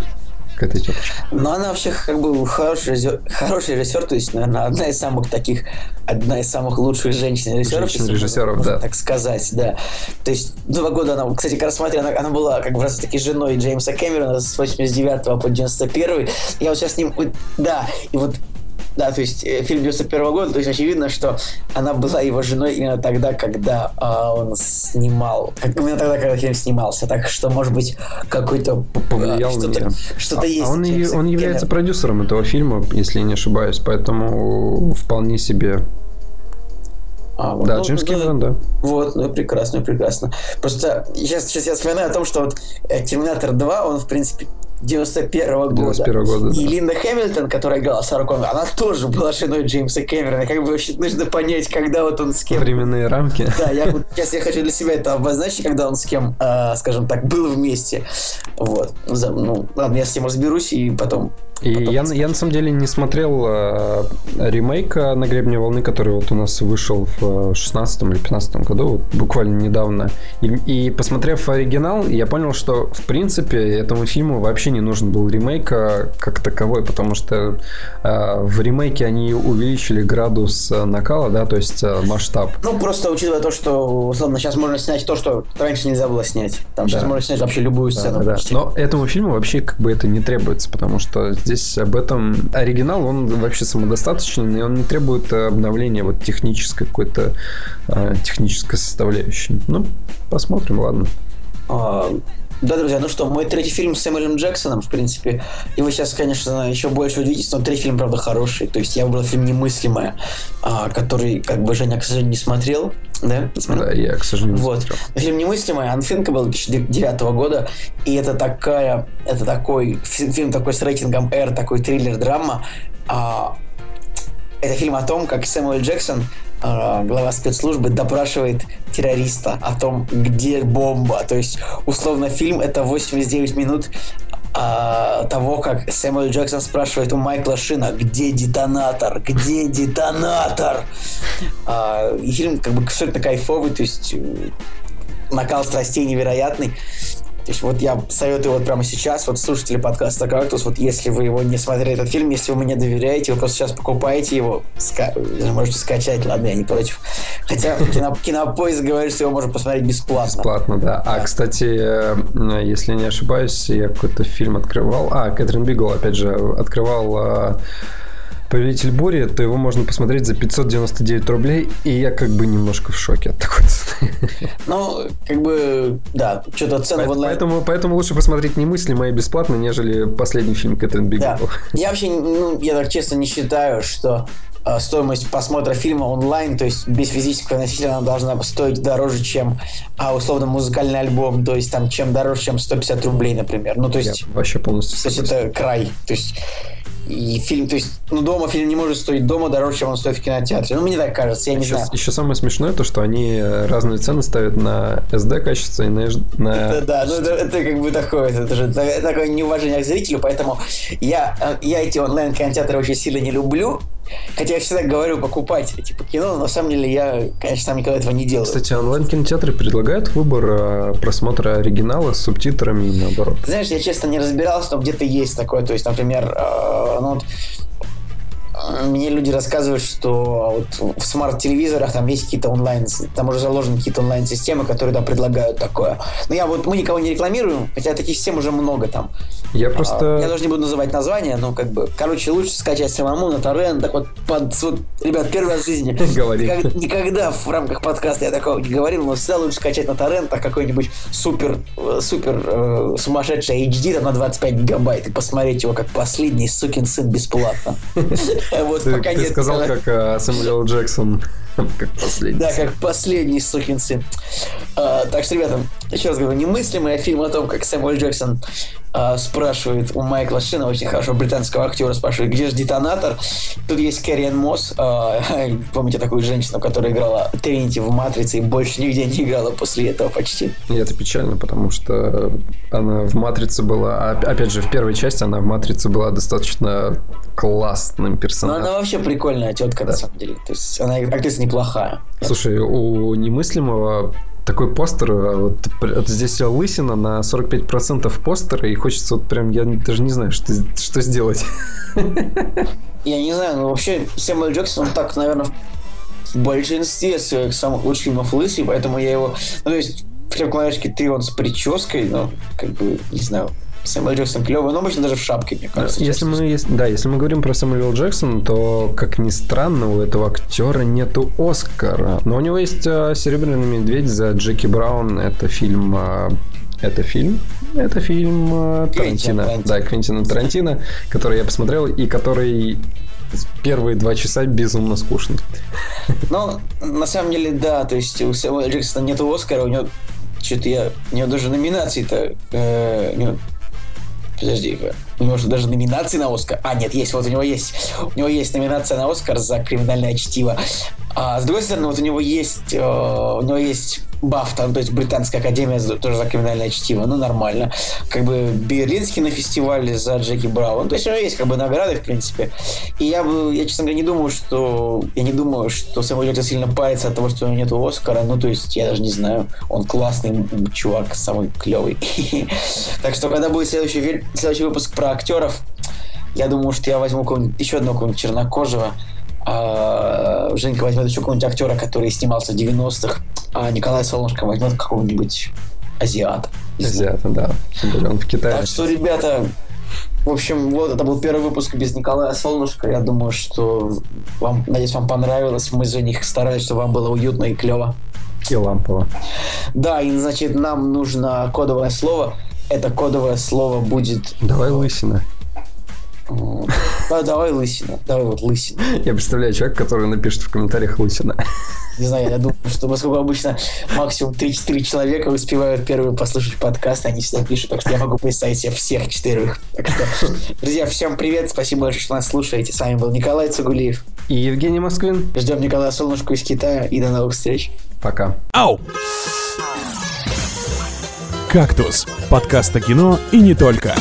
к этой тетушке. Но она вообще как бы хороший режиссер, хороший режиссер, то есть, наверное, одна из самых таких, одна из самых лучших женщин-режиссеров. Женщин-режиссеров, да. так сказать, да. То есть, два года она, кстати, как раз смотри, она, она была как бы раз таки женой Джеймса Кэмерона с 89 по 91 Я вот сейчас с ним, да, и вот да, то есть э, фильм 91 года, то есть очевидно, что она была его женой именно тогда, когда э, он снимал, именно тогда, когда фильм снимался, так что, может быть, какой-то повлиял что-то, на Что-то а, есть. А он, и, он является продюсером этого фильма, если я не ошибаюсь, поэтому вполне себе а, вот, да, ну, Джеймс ну, Кэмерон, да. Вот, ну прекрасно, прекрасно. Просто сейчас, сейчас я вспоминаю о том, что вот э, Терминатор 2, он, в принципе, 91 года. 91 года, да. И Линда Хэмилтон, которая играла Сару Коннор, она тоже была женой Джеймса Кэмерона. Как бы вообще нужно понять, когда вот он с кем... Временные рамки. Да, я вот сейчас я хочу для себя это обозначить, когда он с кем, э, скажем так, был вместе. Вот. Ну, ладно, я с этим разберусь и потом и я, я на самом деле не смотрел э, ремейк на гребне волны, который вот у нас вышел в 16 или 15 году, вот буквально недавно. И, и посмотрев оригинал, я понял, что в принципе этому фильму вообще не нужен был ремейк а, как таковой, потому что э, в ремейке они увеличили градус накала, да, то есть э, масштаб. Ну, просто учитывая то, что, условно, сейчас можно снять то, что раньше нельзя было снять. Там да. сейчас можно снять вообще любую сцену. Да, да. Но этому фильму вообще как бы это не требуется, потому что здесь об этом. Оригинал, он вообще самодостаточный, и он не требует обновления вот технической какой-то э, технической составляющей. Ну, посмотрим, ладно. А, да, друзья, ну что, мой третий фильм с Сэмюэлем Джексоном, в принципе, и вы сейчас, конечно, еще больше удивитесь, но третий фильм, правда, хороший. То есть я выбрал фильм «Немыслимое», а, который, как бы, Женя, к сожалению, не смотрел. Да? Да, я, к сожалению, не вот. смотрел. Фильм «Немыслимое», Анфинка был 2009 года, и это такая, это такой, фильм такой с рейтингом R, такой триллер-драма. А, это фильм о том, как Сэмюэл Джексон глава спецслужбы допрашивает террориста о том, где бомба. То есть, условно, фильм это 89 минут а, того, как Сэмюэл Джексон спрашивает у Майкла Шина, где детонатор, где детонатор. А, и фильм как бы абсолютно кайфовый, то есть накал страстей невероятный. То есть вот я советую вот прямо сейчас, вот слушатели подкаста «Кактус», вот если вы его не смотрели, этот фильм, если вы мне доверяете, вы просто сейчас покупаете его, ска- можете скачать, ладно, я не против. Хотя кино, Кинопоиск говорит, что его можно посмотреть бесплатно. Бесплатно, да. А, кстати, э, если не ошибаюсь, я какой-то фильм открывал. А, Кэтрин Бигл, опять же, открывал э, Повелитель бури, то его можно посмотреть за 599 рублей, и я как бы немножко в шоке от такой цены. Ну, как бы, да, что-то цены в онлайн... Поэтому, поэтому лучше посмотреть немыслимое бесплатно, нежели последний фильм Кэтрин Бигл. Да. Я вообще, ну, я так честно не считаю, что э, стоимость просмотра фильма онлайн, то есть без физического носителя, она должна стоить дороже, чем а, условно музыкальный альбом, то есть там чем дороже, чем 150 рублей, например. Ну, то есть... Я вообще полностью То есть это край. То есть и фильм, то есть, ну, дома фильм не может стоить дома дороже, чем он стоит в кинотеатре. Ну, мне так кажется, я не еще, знаю. Еще самое смешное то, что они разные цены ставят на SD качество и на... на... Это, да, ну это, это как бы такое, это же такое неуважение к зрителю, поэтому я, я эти онлайн-кинотеатры очень сильно не люблю, Хотя я всегда говорю покупать типа кино, но на самом деле я, конечно, сам никогда этого не делаю. Кстати, онлайн-кинотеатры предлагают выбор э, просмотра оригинала с субтитрами и наоборот. Знаешь, я честно не разбирался, но где-то есть такое. То есть, например, э, ну вот мне люди рассказывают, что вот в смарт-телевизорах там есть какие-то онлайн, там уже заложены какие-то онлайн-системы, которые да, предлагают такое. Но я вот, мы никого не рекламируем, хотя таких систем уже много там. Я а, просто... Я даже не буду называть название, но как бы, короче, лучше скачать самому на торрент, так вот, под, вот ребят, первый раз в жизни. Говори. Никогда, никогда в рамках подкаста я такого не говорил, но всегда лучше скачать на торрент, так какой-нибудь супер, супер э, сумасшедший HD там на 25 гигабайт и посмотреть его как последний сукин сын бесплатно. Вот ты, пока ты нет. сказал, как uh, Сэмюэл Джексон. Как последний. Да, как последний сукин сын. А, так что, ребята, еще раз говорю, немыслимый фильм о том, как Сэмюэл Джексон а, спрашивает у Майкла Шина, очень хорошего британского актера, спрашивает, где же детонатор? Тут есть Кэрриан Мосс, а, помните такую женщину, которая играла Тринити в «Матрице» и больше нигде не играла после этого почти. И это печально, потому что она в «Матрице» была, опять же, в первой части она в «Матрице» была достаточно классным персонажем. Ну, она вообще прикольная тетка, да. на самом деле. То есть она актриса неплохая. Слушай, у немыслимого такой постер, а вот, вот здесь лысина на 45% постера, и хочется вот прям, я даже не знаю, что, что сделать. Я не знаю, ну вообще Сэмюэл Джексон, он так, наверное, в большинстве своих самых лучших фильмов лысый, поэтому я его... Ну, то есть, в «Крепкой 3» он с прической, ну, как бы, не знаю, Сэмюэл Джексон клевый, но обычно даже в шапке, мне кажется. Если мы, если, да, если мы говорим про Сэмюэл Джексона, то, как ни странно, у этого актера нету Оскара. Но у него есть uh, «Серебряный медведь» за Джеки Браун. Это фильм... Uh, это фильм? Это фильм uh, Тарантино. Тарантино. Да, Квентина Тарантино, который я посмотрел и который первые два часа безумно скучный. Ну, на самом деле, да, то есть у Сэмюэла Джексона нет Оскара, у него что-то я... У него даже номинации-то... Э, подожди, у него же даже номинации на Оскар. А, нет, есть, вот у него есть. У него есть номинация на Оскар за криминальное чтиво. А с другой стороны, вот у него есть, э, у него есть Бафта, то есть Британская Академия тоже за криминальное чтиво, ну нормально. Как бы Берлинский на фестивале за Джеки Браун. То есть у есть как бы награды, в принципе. И я я, честно говоря, не думаю, что я не думаю, что Сэмюэл Джексон сильно парится от того, что у него нет Оскара. Ну, то есть, я даже не знаю, он классный чувак, самый клевый. Так что, когда будет следующий, следующий выпуск про актеров, я думаю, что я возьму еще одного чернокожего, а Женька возьмет еще какого-нибудь актера, который снимался в 90-х, а Николай Солнышко возьмет какого-нибудь азиата. Азиата, да. Он в Китае. Так что, ребята, в общем, вот это был первый выпуск без Николая Солнышко. Я думаю, что вам, надеюсь, вам понравилось. Мы за них старались, чтобы вам было уютно и клево. И лампово. Да, и значит, нам нужно кодовое слово. Это кодовое слово будет... Давай лысина. Да, давай лысина. Давай вот лысина. Я представляю человека, который напишет в комментариях лысина. Не знаю, я думаю, что поскольку обычно максимум 3-4 человека успевают первые послушать подкаст, они всегда пишут, так что я могу представить себе всех четырех. Так что, друзья, всем привет, спасибо большое, что нас слушаете. С вами был Николай Цугулиев. И Евгений Москвин. Ждем Николая Солнышко из Китая и до новых встреч. Пока. Ау! «Кактус» — подкаст о кино и не только.